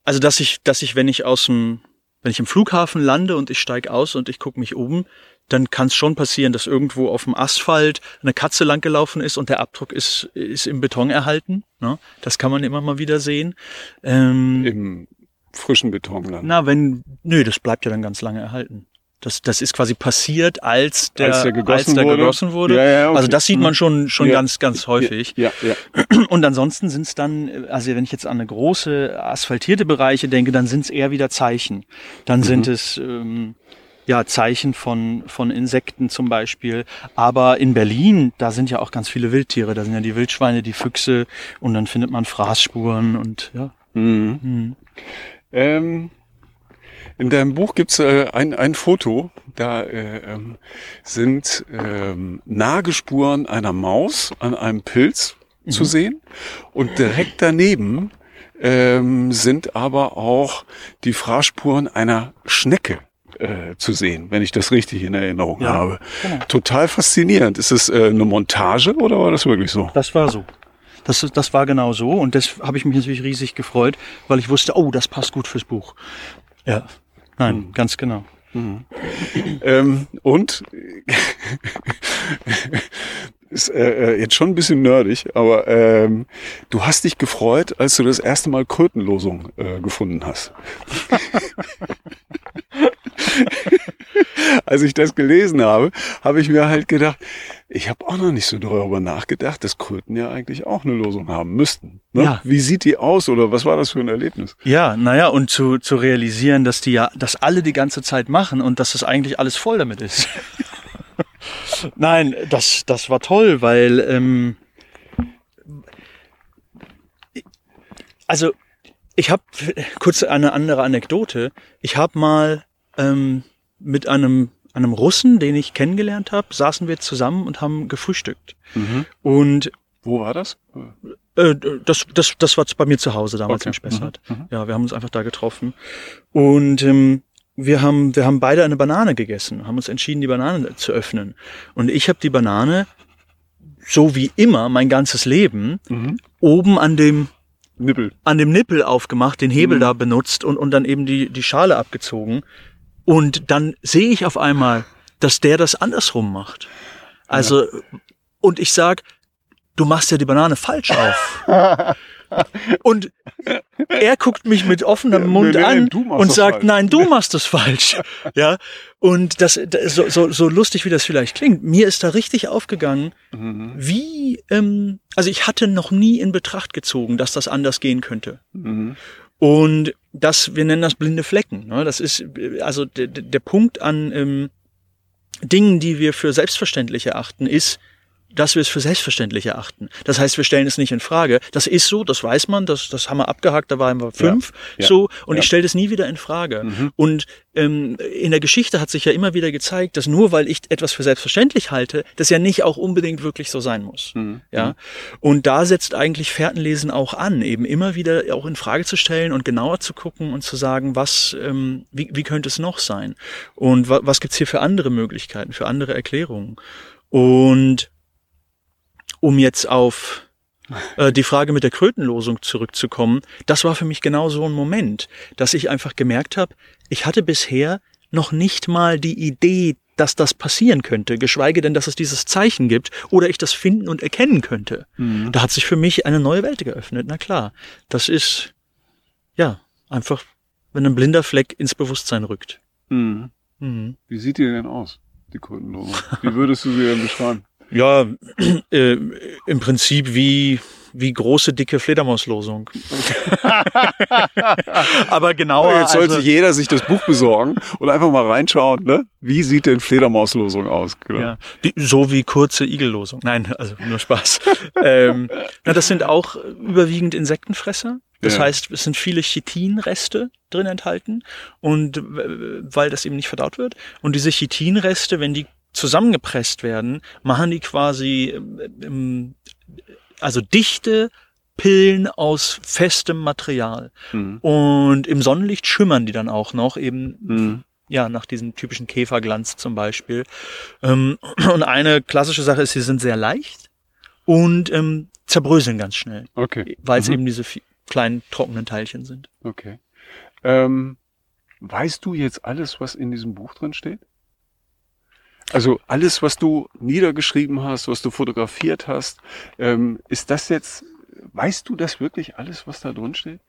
also dass ich, dass ich, wenn ich aus dem, wenn ich im Flughafen lande und ich steige aus und ich gucke mich um, dann kann es schon passieren, dass irgendwo auf dem Asphalt eine Katze langgelaufen ist und der Abdruck ist, ist im Beton erhalten. Ne? Das kann man immer mal wieder sehen. Ähm, Im frischen Beton dann. Na, wenn, nö, das bleibt ja dann ganz lange erhalten. Das, das ist quasi passiert, als der, Als der gegossen als der wurde? gegossen wurde. Ja, ja, okay. Also das sieht man schon, schon Ja. ganz, ganz häufig. Ja, ja. [clears throat] Und ansonsten sind es dann, also wenn ich jetzt an eine große asphaltierte Bereiche denke, dann sind es eher wieder Zeichen. Dann sind es ähm, ja Zeichen von, von Insekten zum Beispiel. Aber in Berlin, da sind ja auch ganz viele Wildtiere. Da sind ja die Wildschweine, die Füchse und dann findet man Fraßspuren und ja. Mhm. Ähm, in deinem Buch gibt's äh, ein, ein Foto, da äh, ähm, sind ähm, Nagespuren einer Maus an einem Pilz zu sehen und direkt daneben ähm, sind aber auch die Fraßspuren einer Schnecke äh, zu sehen, wenn ich das richtig in Erinnerung Ja, habe. genau. Total faszinierend. Ist es äh, eine Montage oder war das wirklich so? Das war so. Das, das war genau so und das habe ich mich natürlich riesig gefreut, weil ich wusste, oh, das passt gut fürs Buch. Ja, nein, ganz genau. [laughs] Ähm, und [laughs] ist äh, äh, jetzt schon ein bisschen nerdig, aber ähm, du hast dich gefreut, als du das erste Mal Krötenlosung äh, gefunden hast. [laughs] [laughs] als ich das gelesen habe, habe ich mir halt gedacht, ich habe auch noch nicht so darüber nachgedacht, dass Kröten ja eigentlich auch eine Losung haben müssten. Ne? Ja. Wie sieht die aus oder was war das für ein Erlebnis? Ja, naja, und zu, zu realisieren, dass die ja, das alle die ganze Zeit machen und dass das eigentlich alles voll damit ist. [laughs] Nein, das, das war toll, weil, ähm, also ich habe kurz eine andere Anekdote. Ich habe mal ähm, mit einem einem Russen, den ich kennengelernt habe, saßen wir zusammen und haben gefrühstückt. Und Wo war das? äh, das, das, das war bei mir zu Hause damals Okay. in Spessart. Ja, wir haben uns einfach da getroffen. Und ähm, wir haben, wir haben beide eine Banane gegessen, haben uns entschieden, die Banane zu öffnen. Und ich habe die Banane, so wie immer, mein ganzes Leben, oben an dem, Nippel. an dem Nippel aufgemacht, den Hebel da benutzt und, und dann eben die, die Schale abgezogen. Und dann sehe ich auf einmal, dass der das andersrum macht. Also, und ich sag, du machst ja die Banane falsch auf. [laughs] und er guckt mich mit offenem Mund nee, nee, an du machst und sagt, falsch. nein, du machst das falsch. [laughs] ja. Und das, das so, so, so lustig, wie das vielleicht klingt, mir ist da richtig aufgegangen, Mhm. wie, ähm, also ich hatte noch nie in Betracht gezogen, dass das anders gehen könnte. Mhm. Und das, wir nennen das blinde Flecken. Ne? Das ist also der, der der Punkt an ähm, Dingen, die wir für selbstverständlich erachten, ist, dass wir es für selbstverständlich erachten. Das heißt, wir stellen es nicht in Frage. Das ist so, das weiß man, das, das haben wir abgehakt, da waren wir fünf. ja, so, und ja. ich stelle das nie wieder in Frage. Und ähm, in der Geschichte hat sich ja immer wieder gezeigt, dass nur weil ich etwas für selbstverständlich halte, das ja nicht auch unbedingt wirklich so sein muss. Ja. Und da setzt eigentlich Fährtenlesen auch an, eben immer wieder auch in Frage zu stellen und genauer zu gucken und zu sagen, was, ähm, wie, wie könnte es noch sein? Und wa was gibt's hier für andere Möglichkeiten, für andere Erklärungen? Und um jetzt auf äh, die Frage mit der Krötenlosung zurückzukommen, das war für mich genau so ein Moment, dass ich einfach gemerkt habe, ich hatte bisher noch nicht mal die Idee, dass das passieren könnte, geschweige denn, dass es dieses Zeichen gibt oder ich das finden und erkennen könnte. Da hat sich für mich eine neue Welt geöffnet. Na klar, das ist ja einfach, wenn ein blinder Fleck ins Bewusstsein rückt. Mhm. Mhm. Wie sieht die denn aus, die Krötenlosung? Wie würdest du sie denn beschreiben? Ja, [clears throat] äh, im Prinzip wie, wie große, dicke Fledermauslosung. [laughs] Aber genauer. Jetzt sollte also, jeder sich das Buch besorgen und einfach mal reinschauen, ne? Wie sieht denn Fledermauslosung aus? Genau. ja, die, so wie kurze Igellosung. Nein, also nur Spaß. [laughs] ähm, na, das sind auch überwiegend Insektenfresser. Das Ja. heißt, es sind viele Chitinreste drin enthalten und äh, weil das eben nicht verdaut wird. Und diese Chitinreste, wenn die zusammengepresst werden, machen die quasi ähm, ähm, also dichte Pillen aus festem Material. Mhm. Und im Sonnenlicht schimmern die dann auch noch, eben Mhm. ja, nach diesem typischen Käferglanz zum Beispiel. Ähm, [clears throat] und eine klassische Sache ist, sie sind sehr leicht und ähm, zerbröseln ganz schnell, Okay. weil es Mhm. eben diese kleinen trockenen Teilchen sind. Okay. Ähm, weißt du jetzt alles, was in diesem Buch drin steht? Also alles, was du niedergeschrieben hast, was du fotografiert hast, ähm, ist das jetzt, weißt du das wirklich alles, was da drin steht?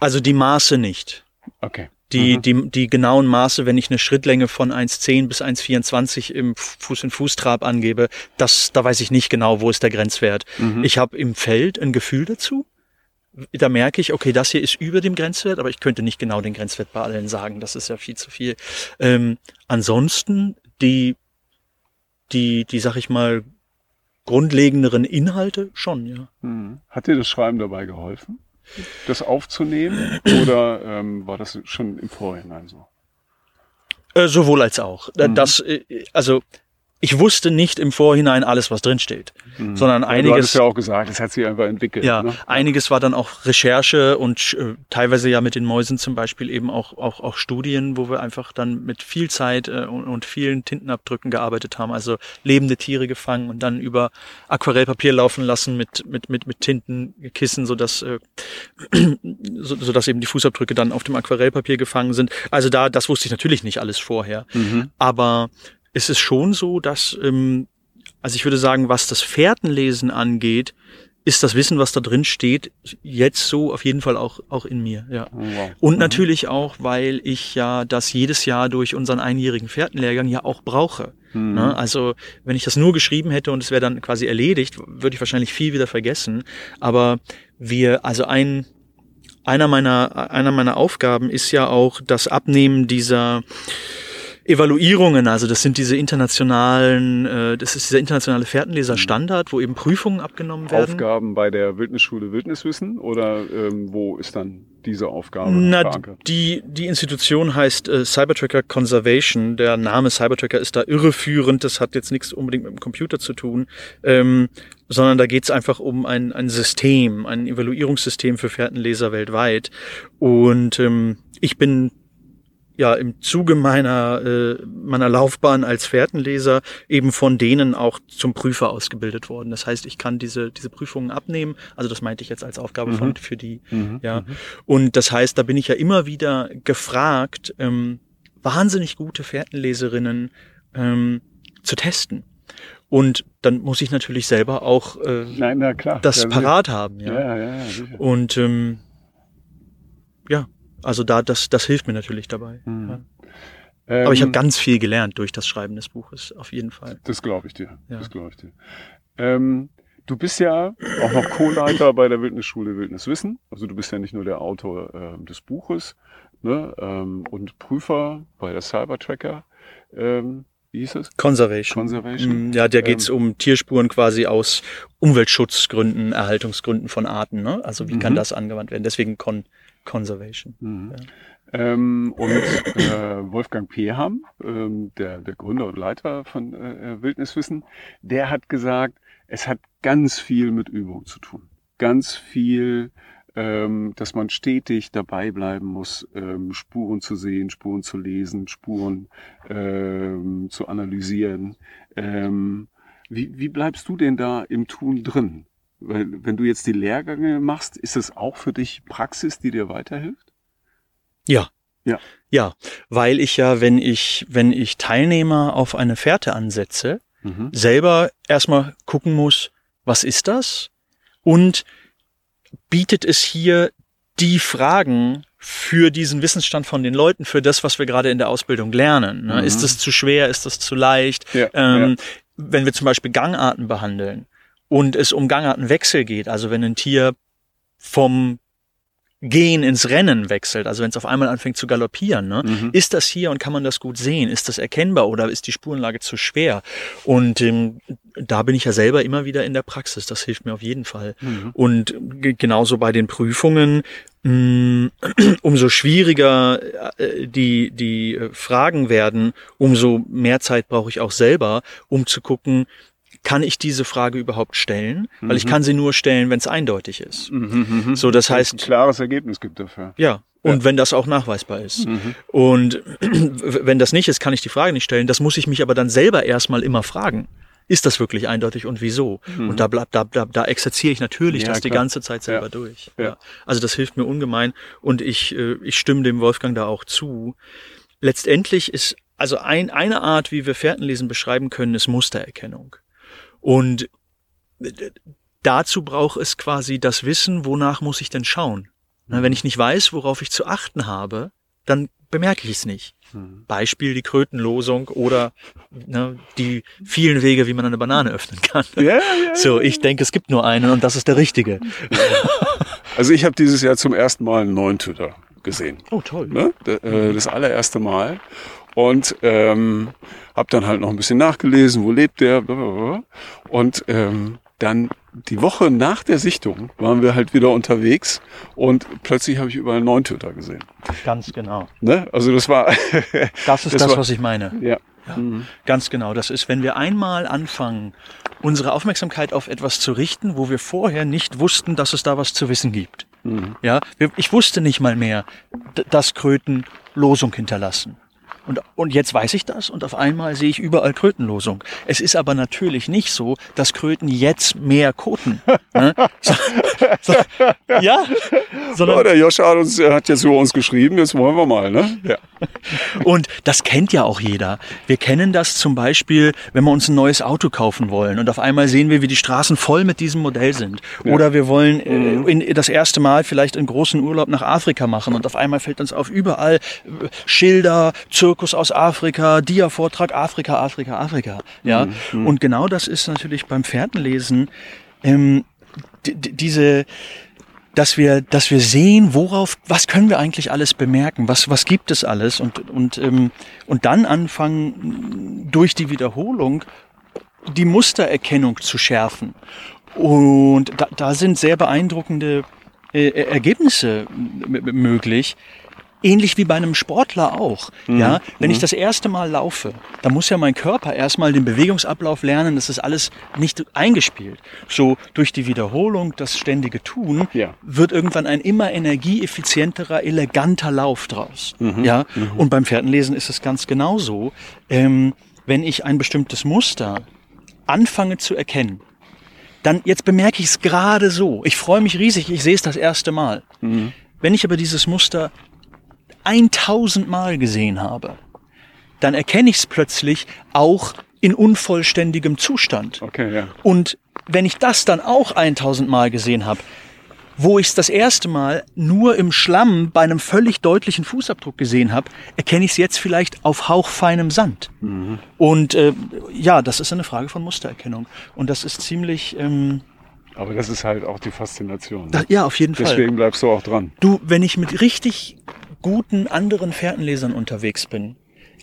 Also die Maße nicht. Okay. Die, mhm. die, die genauen Maße, wenn ich eine Schrittlänge von 1,10 bis 1,24 im Fuß-in-Fuß-Trab angebe, das, da weiß ich nicht genau, wo ist der Grenzwert. Mhm. Ich habe im Feld ein Gefühl dazu. Da merke ich, okay, das hier ist über dem Grenzwert, aber ich könnte nicht genau den Grenzwert bei allen sagen. Das ist ja viel zu viel. Ähm, ansonsten die, die, die, sag ich mal, grundlegenderen Inhalte schon, ja. Mhm. Hat dir das Schreiben dabei geholfen? das aufzunehmen oder ähm, war das schon im Vorhinein so? Äh, sowohl als auch. Mhm. Das, äh, also ich wusste nicht im Vorhinein alles, was drin steht, mhm. sondern einiges. Du hast ja auch gesagt, es hat sich einfach entwickelt. Ja, ne? einiges war dann auch Recherche und äh, teilweise ja mit den Mäusen zum Beispiel eben auch auch auch Studien, wo wir einfach dann mit viel Zeit äh, und, und vielen Tintenabdrücken gearbeitet haben, also lebende Tiere gefangen und dann über Aquarellpapier laufen lassen mit mit mit mit Tintenkissen, [clears throat] so dass äh, so, so dass eben die Fußabdrücke dann auf dem Aquarellpapier gefangen sind. Also da, das wusste ich natürlich nicht alles vorher, mhm. aber ist es schon so, dass, ähm, also ich würde sagen, was das Fährtenlesen angeht, ist das Wissen, was da drin steht, jetzt so auf jeden Fall auch, auch in mir, ja. Oh, wow. Und mhm. natürlich auch, weil ich ja das jedes Jahr durch unseren einjährigen Fährtenlehrgang ja auch brauche. Mhm. Ne? Also, wenn ich das nur geschrieben hätte und es wäre dann quasi erledigt, würde ich wahrscheinlich viel wieder vergessen. Aber wir, also ein, einer meiner, einer meiner Aufgaben ist ja auch das Abnehmen dieser, Evaluierungen, also das sind diese internationalen, äh, das ist dieser internationale Fährtenleser-Standard, wo eben Prüfungen abgenommen werden. Aufgaben bei der Wildnisschule Wildniswissen oder ähm, wo ist dann diese Aufgabe Na, verankert? Die, die Institution heißt äh, Cybertracker Conservation. Der Name Cybertracker ist da irreführend, das hat jetzt nichts unbedingt mit dem Computer zu tun. Ähm, sondern da geht es einfach um ein, ein System, ein Evaluierungssystem für Fährtenleser weltweit. Und ähm, ich bin ja im Zuge meiner, äh, meiner Laufbahn als Fährtenleser eben von denen auch zum Prüfer ausgebildet worden. Das heißt, ich kann diese, diese Prüfungen abnehmen. Also das meinte ich jetzt als Aufgabe mhm. von, für die. Mhm. Ja. Mhm. Und das heißt, da bin ich ja immer wieder gefragt, ähm, wahnsinnig gute Fährtenleserinnen ähm, zu testen. Und dann muss ich natürlich selber auch äh, Nein, na klar. das ja, parat haben. Ja, ja, ja, ja sicher. Und ähm, ja, also da, das, das hilft mir natürlich dabei. Mhm. Ja. Ähm, Aber ich habe ganz viel gelernt durch das Schreiben des Buches, auf jeden Fall. Das glaube ich dir. Ja. Das glaube ich dir. Ähm, du bist ja auch noch Co-Leiter bei der Wildnisschule Wildniswissen. Also du bist ja nicht nur der Autor äh, des Buches ne, ähm, und Prüfer bei der Cybertracker. Ähm, wie hieß es? Conservation. Conservation. Mm, ja, da geht's ähm, um Tierspuren quasi aus Umweltschutzgründen, Erhaltungsgründen von Arten. Ne? Also wie mhm. kann das angewandt werden? Deswegen Con Conservation. Mhm. Ja. Ähm, und äh, Wolfgang Peham, ähm, der, der Gründer und Leiter von äh, Wildniswissen, der hat gesagt, es hat ganz viel mit Übung zu tun. Ganz viel, ähm, dass man stetig dabei bleiben muss, ähm, Spuren zu sehen, Spuren zu lesen, Spuren ähm, zu analysieren. Ähm, wie, wie bleibst du denn da im Tun drin? Weil, wenn du jetzt die Lehrgänge machst, ist es auch für dich Praxis, die dir weiterhilft? Ja. Ja. Ja, weil ich ja, wenn ich, wenn ich Teilnehmer auf eine Fährte ansetze, mhm. selber erstmal gucken muss, was ist das? Und bietet es hier die Fragen für diesen Wissensstand von den Leuten, für das, was wir gerade in der Ausbildung lernen. Ne? Mhm. Ist es zu schwer? Ist es zu leicht? Ja, ähm, ja. Wenn wir zum Beispiel Gangarten behandeln, und es um Gangartenwechsel geht, also wenn ein Tier vom Gehen ins Rennen wechselt, also wenn es auf einmal anfängt zu galoppieren, ne? Mhm. ist das hier und kann man das gut sehen? Ist das erkennbar oder ist die Spurenlage zu schwer? Und ähm, da bin ich ja selber immer wieder in der Praxis, das hilft mir auf jeden Fall. Mhm. Und genauso bei den Prüfungen, mh, mm, [clears throat] umso schwieriger äh, die, die äh, Fragen werden, umso mehr Zeit brauche ich auch selber, um zu gucken, kann ich diese Frage überhaupt stellen? Weil ich mhm. kann sie nur stellen, wenn es eindeutig ist. Mhm, mhm, mhm. So, das heißt. Ein klares Ergebnis gibt dafür. Ja. Und ja. wenn das auch nachweisbar ist. Mhm. Und [clears throat] wenn das nicht ist, kann ich die Frage nicht stellen. Das muss ich mich aber dann selber erstmal immer fragen. Ist das wirklich eindeutig und wieso? Mhm. Und da bleibt, da, da, da exerziere ich natürlich ja, das klar. die ganze Zeit selber ja. durch. Ja. Also das hilft mir ungemein. Und ich, äh, ich stimme dem Wolfgang da auch zu. Letztendlich ist, also ein, eine Art, wie wir Fährtenlesen beschreiben können, ist Mustererkennung. Und dazu braucht es quasi das Wissen, wonach muss ich denn schauen. Na, wenn ich nicht weiß, worauf ich zu achten habe, dann bemerke ich es nicht. Hm. Beispiel die Krötenlosung oder ne, die vielen Wege, wie man eine Banane öffnen kann. Ja, ja, so, ich denke, es gibt nur einen und das ist der richtige. Also ich habe dieses Jahr zum ersten Mal einen neuen Twitter gesehen. Oh, toll. Ne? Äh, das allererste Mal. Und ähm, habe dann halt noch ein bisschen nachgelesen, wo lebt der. Und ähm, dann die Woche nach der Sichtung waren wir halt wieder unterwegs und plötzlich habe ich überall Neuntöter gesehen. Ganz genau. Ne? Also das war. [laughs] das ist das, das war, was ich meine. Ja. ja. Mhm. Ganz genau. Das ist, wenn wir einmal anfangen, unsere Aufmerksamkeit auf etwas zu richten, wo wir vorher nicht wussten, dass es da was zu wissen gibt. Mhm. Ja, ich wusste nicht mal mehr, dass Kröten Losung hinterlassen. Und, und jetzt weiß ich das und auf einmal sehe ich überall Krötenlosung. Es ist aber natürlich nicht so, dass Kröten jetzt mehr koten. ne? so, so, ja, sondern, oh, der Joscha hat, uns, hat jetzt über uns geschrieben, jetzt wollen wir mal. Ne? Ja. Und das kennt ja auch jeder. Wir kennen das zum Beispiel, wenn wir uns ein neues Auto kaufen wollen und auf einmal sehen wir, wie die Straßen voll mit diesem Modell sind. Ja. Oder wir wollen äh, mhm. in, das erste Mal vielleicht einen großen Urlaub nach Afrika machen und auf einmal fällt uns auf überall äh, Schilder, Zirkus aus Afrika, Dia-Vortrag Afrika, Afrika, Afrika. Ja. Mhm. mhm. Und genau das ist natürlich beim Pferdenlesen ähm, diese dass wir, dass wir sehen, worauf, was können wir eigentlich alles bemerken, was, was gibt es alles und, und, ähm, und dann anfangen, durch die Wiederholung die Mustererkennung zu schärfen. Und da, da sind sehr beeindruckende äh, Ergebnisse möglich, ähnlich wie bei einem Sportler auch. Mhm. Ja, wenn ich mhm. das erste Mal laufe, dann muss ja mein Körper erstmal den Bewegungsablauf lernen. Das ist alles nicht eingespielt. So durch die Wiederholung, das ständige Tun, ja. wird irgendwann ein immer energieeffizienterer, eleganter Lauf draus. Mhm. Ja, mhm. und beim Pferdenlesen ist es ganz genauso. Ähm, wenn ich ein bestimmtes Muster anfange zu erkennen, dann jetzt bemerke ich es gerade so. Ich freue mich riesig, ich sehe es das erste Mal. Mhm. Wenn ich aber dieses Muster 1000 Mal gesehen habe, dann erkenne ich es plötzlich auch in unvollständigem Zustand. Okay, ja. Und wenn ich das dann auch 1000 Mal gesehen habe, wo ich es das erste Mal nur im Schlamm bei einem völlig deutlichen Fußabdruck gesehen habe, erkenne ich es jetzt vielleicht auf hauchfeinem Sand. Mhm. Und äh, ja, das ist eine Frage von Mustererkennung. Und das ist ziemlich. Ähm, aber das ist halt auch die Faszination. Ne? Ja, auf jeden Deswegen Fall. Deswegen bleibst du auch dran. Du, wenn ich mit richtig guten anderen Fährtenlesern unterwegs bin.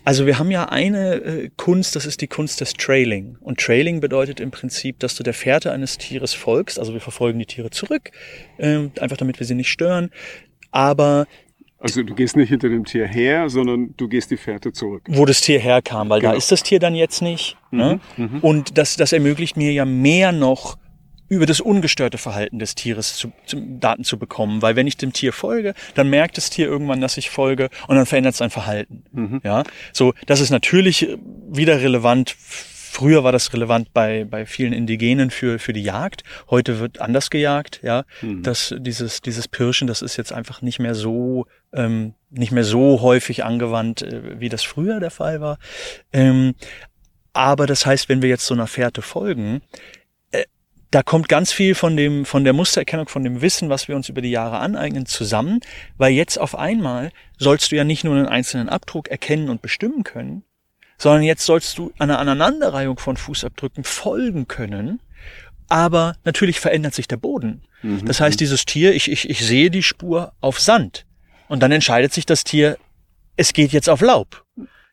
Also wir haben ja eine äh, Kunst, das ist die Kunst des Trailing. Und Trailing bedeutet im Prinzip, dass du der Fährte eines Tieres folgst. Also wir verfolgen die Tiere zurück, äh, einfach damit wir sie nicht stören. Aber also du gehst nicht hinter dem Tier her, sondern du gehst die Fährte zurück. Wo das Tier herkam, weil genau. da ist das Tier dann jetzt nicht. Ne? Mhm, mhm. Und das, das ermöglicht mir ja mehr noch über das ungestörte Verhalten des Tieres zu, zu, Daten zu bekommen. Weil wenn ich dem Tier folge, dann merkt das Tier irgendwann, dass ich folge und dann verändert sein Verhalten. Mhm. Ja, so, das ist natürlich wieder relevant. Früher war das relevant bei, bei vielen Indigenen für, für die Jagd. Heute wird anders gejagt, ja. Mhm. Das, dieses, dieses Pirschen, das ist jetzt einfach nicht mehr so, ähm, nicht mehr so häufig angewandt, äh, wie das früher der Fall war. Ähm, aber das heißt, wenn wir jetzt so einer Fährte folgen, da kommt ganz viel von dem, von der Mustererkennung, von dem Wissen, was wir uns über die Jahre aneignen, zusammen, weil jetzt auf einmal sollst du ja nicht nur einen einzelnen Abdruck erkennen und bestimmen können, sondern jetzt sollst du einer Aneinanderreihung von Fußabdrücken folgen können, aber natürlich verändert sich der Boden. Mhm. Das heißt, dieses Tier, ich, ich, ich sehe die Spur auf Sand und dann entscheidet sich das Tier, es geht jetzt auf Laub.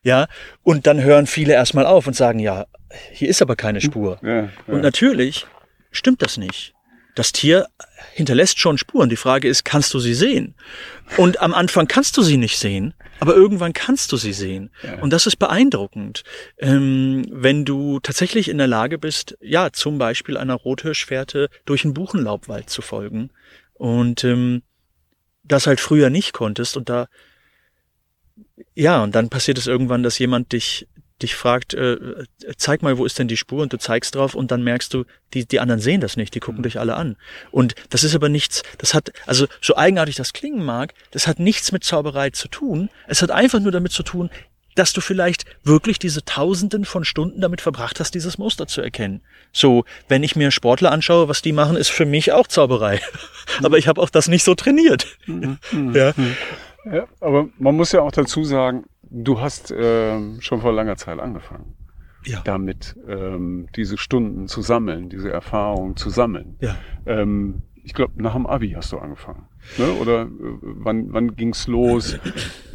Ja, und dann hören viele erstmal auf und sagen, ja, hier ist aber keine Spur. Ja, ja. Und natürlich stimmt das nicht. Das Tier hinterlässt schon Spuren. Die Frage ist, kannst du sie sehen? Und am Anfang kannst du sie nicht sehen, aber irgendwann kannst du sie sehen. Ja. Und das ist beeindruckend, ähm, wenn du tatsächlich in der Lage bist, ja, zum Beispiel einer Rothirschfährte durch einen Buchenlaubwald zu folgen und ähm, das halt früher nicht konntest und da ja, und dann passiert es irgendwann, dass jemand dich dich fragt, äh, zeig mal, wo ist denn die Spur und du zeigst drauf und dann merkst du, die, die anderen sehen das nicht, die gucken mhm. dich alle an. Und das ist aber nichts, das hat, also so eigenartig das klingen mag, das hat nichts mit Zauberei zu tun. Es hat einfach nur damit zu tun, dass du vielleicht wirklich diese Tausenden von Stunden damit verbracht hast, dieses Muster zu erkennen. So, wenn ich mir Sportler anschaue, was die machen, ist für mich auch Zauberei. [laughs] Aber ich habe auch das nicht so trainiert. Mhm. [laughs] Mhm. ja. Ja, aber man muss ja auch dazu sagen, du hast ähm, schon vor langer Zeit angefangen. Ja. Damit ähm, diese Stunden zu sammeln, diese Erfahrungen zu sammeln. Ja. Ähm, ich glaube, nach dem Abi hast du angefangen. Ne? Oder äh, wann, wann ging's los?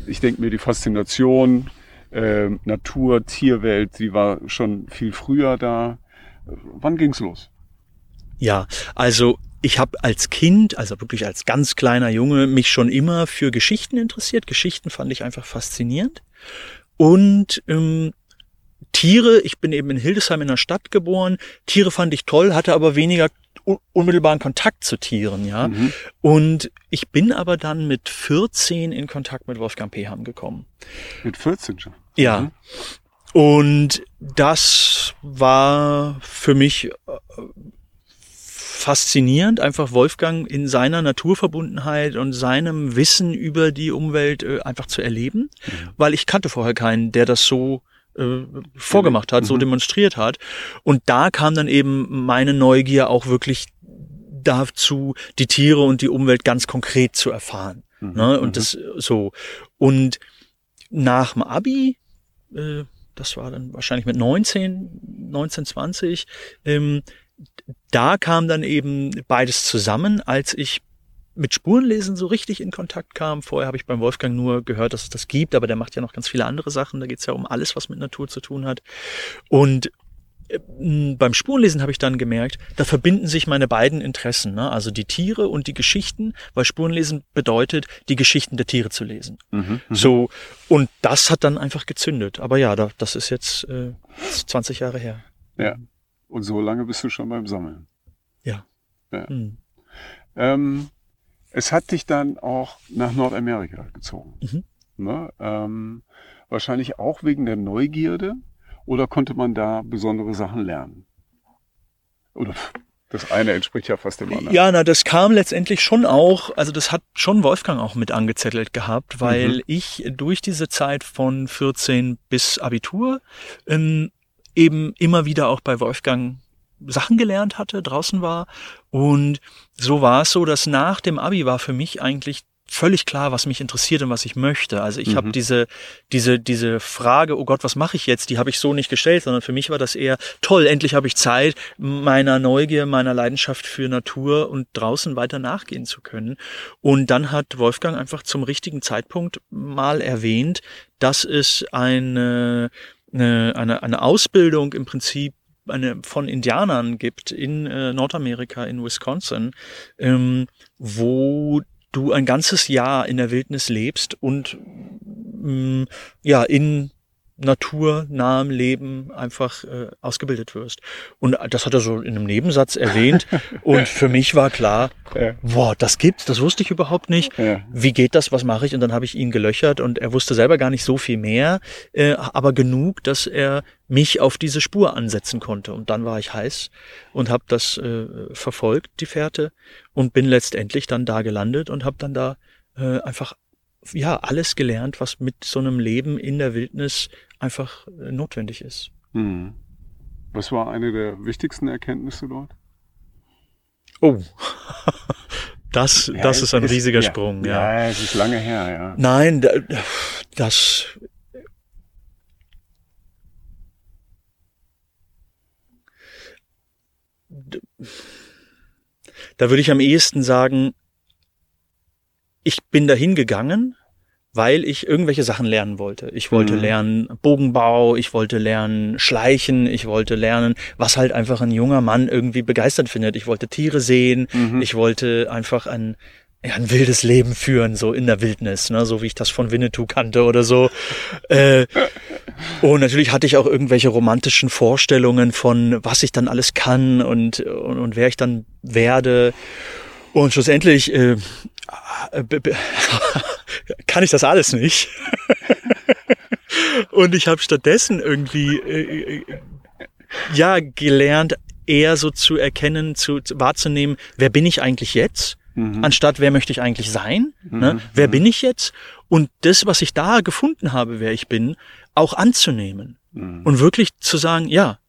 Ich denke mir, die Faszination äh, Natur, Tierwelt, die war schon viel früher da. Wann ging's los? Ja, also ich habe als Kind, also wirklich als ganz kleiner Junge, mich schon immer für Geschichten interessiert. Geschichten fand ich einfach faszinierend. Und ähm, Tiere, ich bin eben in Hildesheim in der Stadt geboren. Tiere fand ich toll, hatte aber weniger unmittelbaren Kontakt zu Tieren, ja. Mhm. Und ich bin aber dann mit 14 in Kontakt mit Wolfgang Peham gekommen. Mit 14 schon? Ja. Mhm. Und das war für mich äh, faszinierend, einfach Wolfgang in seiner Naturverbundenheit und seinem Wissen über die Umwelt äh, einfach zu erleben, mhm. weil ich kannte vorher keinen, der das so äh, vorgemacht hat, mhm. so demonstriert hat. Und da kam dann eben meine Neugier auch wirklich dazu, die Tiere und die Umwelt ganz konkret zu erfahren. Mhm. Ne? Und mhm. das so. Und nach dem Abi, äh, das war dann wahrscheinlich mit 19, 19, 20, ähm, da kam dann eben beides zusammen, als ich mit Spurenlesen so richtig in Kontakt kam. Vorher habe ich beim Wolfgang nur gehört, dass es das gibt, aber der macht ja noch ganz viele andere Sachen. Da geht es ja um alles, was mit Natur zu tun hat. Und äh, beim Spurenlesen habe ich dann gemerkt, da verbinden sich meine beiden Interessen, ne? also die Tiere und die Geschichten, weil Spurenlesen bedeutet, die Geschichten der Tiere zu lesen. Mhm, mhm. so und das hat dann einfach gezündet. Aber ja, da, das ist jetzt äh, 20 Jahre her. Ja. Und so lange bist du schon beim Sammeln. Ja. ja. Mhm. Ähm, es hat dich dann auch nach Nordamerika gezogen. Mhm. Ne? Ähm, wahrscheinlich auch wegen der Neugierde oder konnte man da besondere Sachen lernen? Oder das eine entspricht ja fast dem anderen. Ja, na, das kam letztendlich schon auch, also das hat schon Wolfgang auch mit angezettelt gehabt, weil mhm. ich durch diese Zeit von 14 bis Abitur ähm, eben immer wieder auch bei Wolfgang Sachen gelernt hatte, draußen war. Und so war es so, dass nach dem Abi war für mich eigentlich völlig klar, was mich interessiert und was ich möchte. Also ich mhm. habe diese diese diese Frage, oh Gott, was mache ich jetzt? Die habe ich so nicht gestellt, sondern für mich war das eher toll. Endlich habe ich Zeit, meiner Neugier, meiner Leidenschaft für Natur und draußen weiter nachgehen zu können. Und dann hat Wolfgang einfach zum richtigen Zeitpunkt mal erwähnt, dass es eine eine, eine, eine Ausbildung im Prinzip eine von Indianern gibt in äh, Nordamerika, in Wisconsin, ähm, wo du ein ganzes Jahr in der Wildnis lebst und mh, mm, ja in naturnahem Leben einfach äh, ausgebildet wirst. Und das hat er so in einem Nebensatz erwähnt. [laughs] und für mich war klar, ja. boah, das gibt's, das wusste ich überhaupt nicht. Ja. Wie geht das, was mache ich? Und dann habe ich ihn gelöchert und er wusste selber gar nicht so viel mehr, äh, aber genug, dass er mich auf diese Spur ansetzen konnte. Und dann war ich heiß und habe das äh, verfolgt, die Fährte, und bin letztendlich dann da gelandet und habe dann da äh, einfach ja alles gelernt, was mit so einem Leben in der Wildnis einfach äh, notwendig ist. Hm. Was war eine der wichtigsten Erkenntnisse dort? Oh, [laughs] das, ja, das ist ein ist, riesiger ja, Sprung. Ja. ja, es ist lange her, ja. Nein, das. Da würde ich am ehesten sagen, ich bin dahin gegangen weil ich irgendwelche Sachen lernen wollte. Ich wollte mhm. lernen Bogenbau, ich wollte lernen Schleichen, ich wollte lernen, was halt einfach ein junger Mann irgendwie begeistert findet. Ich wollte Tiere sehen, mhm. ich wollte einfach ein, ja, ein wildes Leben führen, so in der Wildnis, ne, so wie ich das von Winnetou kannte oder so. [laughs] äh, und natürlich hatte ich auch irgendwelche romantischen Vorstellungen von, was ich dann alles kann und, und, und wer ich dann werde. Und schlussendlich äh, äh [laughs] kann ich das alles nicht. [laughs] und ich habe stattdessen irgendwie äh, äh, ja gelernt, eher so zu erkennen, zu, zu wahrzunehmen, wer bin ich eigentlich jetzt, mhm. anstatt wer möchte ich eigentlich sein, mhm. ne? wer mhm. bin ich jetzt und das, was ich da gefunden habe, wer ich bin, auch anzunehmen mhm. und wirklich zu sagen, ja,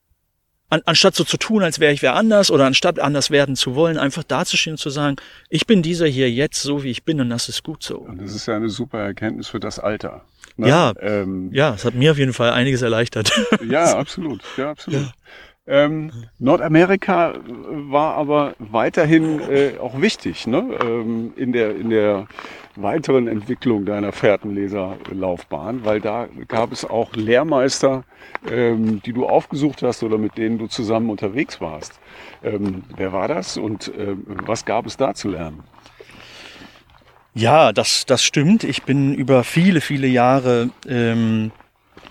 an, anstatt so zu tun, als wäre ich wer anders oder anstatt anders werden zu wollen, einfach dazustehen und zu sagen, ich bin dieser hier jetzt so, wie ich bin und das ist gut so. Und das ist ja eine super Erkenntnis für das Alter. Ne? Ja, ähm, ja, es hat mir auf jeden Fall einiges erleichtert. [laughs] Ja, absolut, ja, absolut. Ja. Ähm, Nordamerika war aber weiterhin äh, auch wichtig ne? Ähm, in, der, in der weiteren Entwicklung deiner Fährtenleserlaufbahn, weil da gab es auch Lehrmeister, ähm, die du aufgesucht hast oder mit denen du zusammen unterwegs warst. Ähm, wer war das und ähm, was gab es da zu lernen? Ja, das, das stimmt. Ich bin über viele, viele Jahre ähm,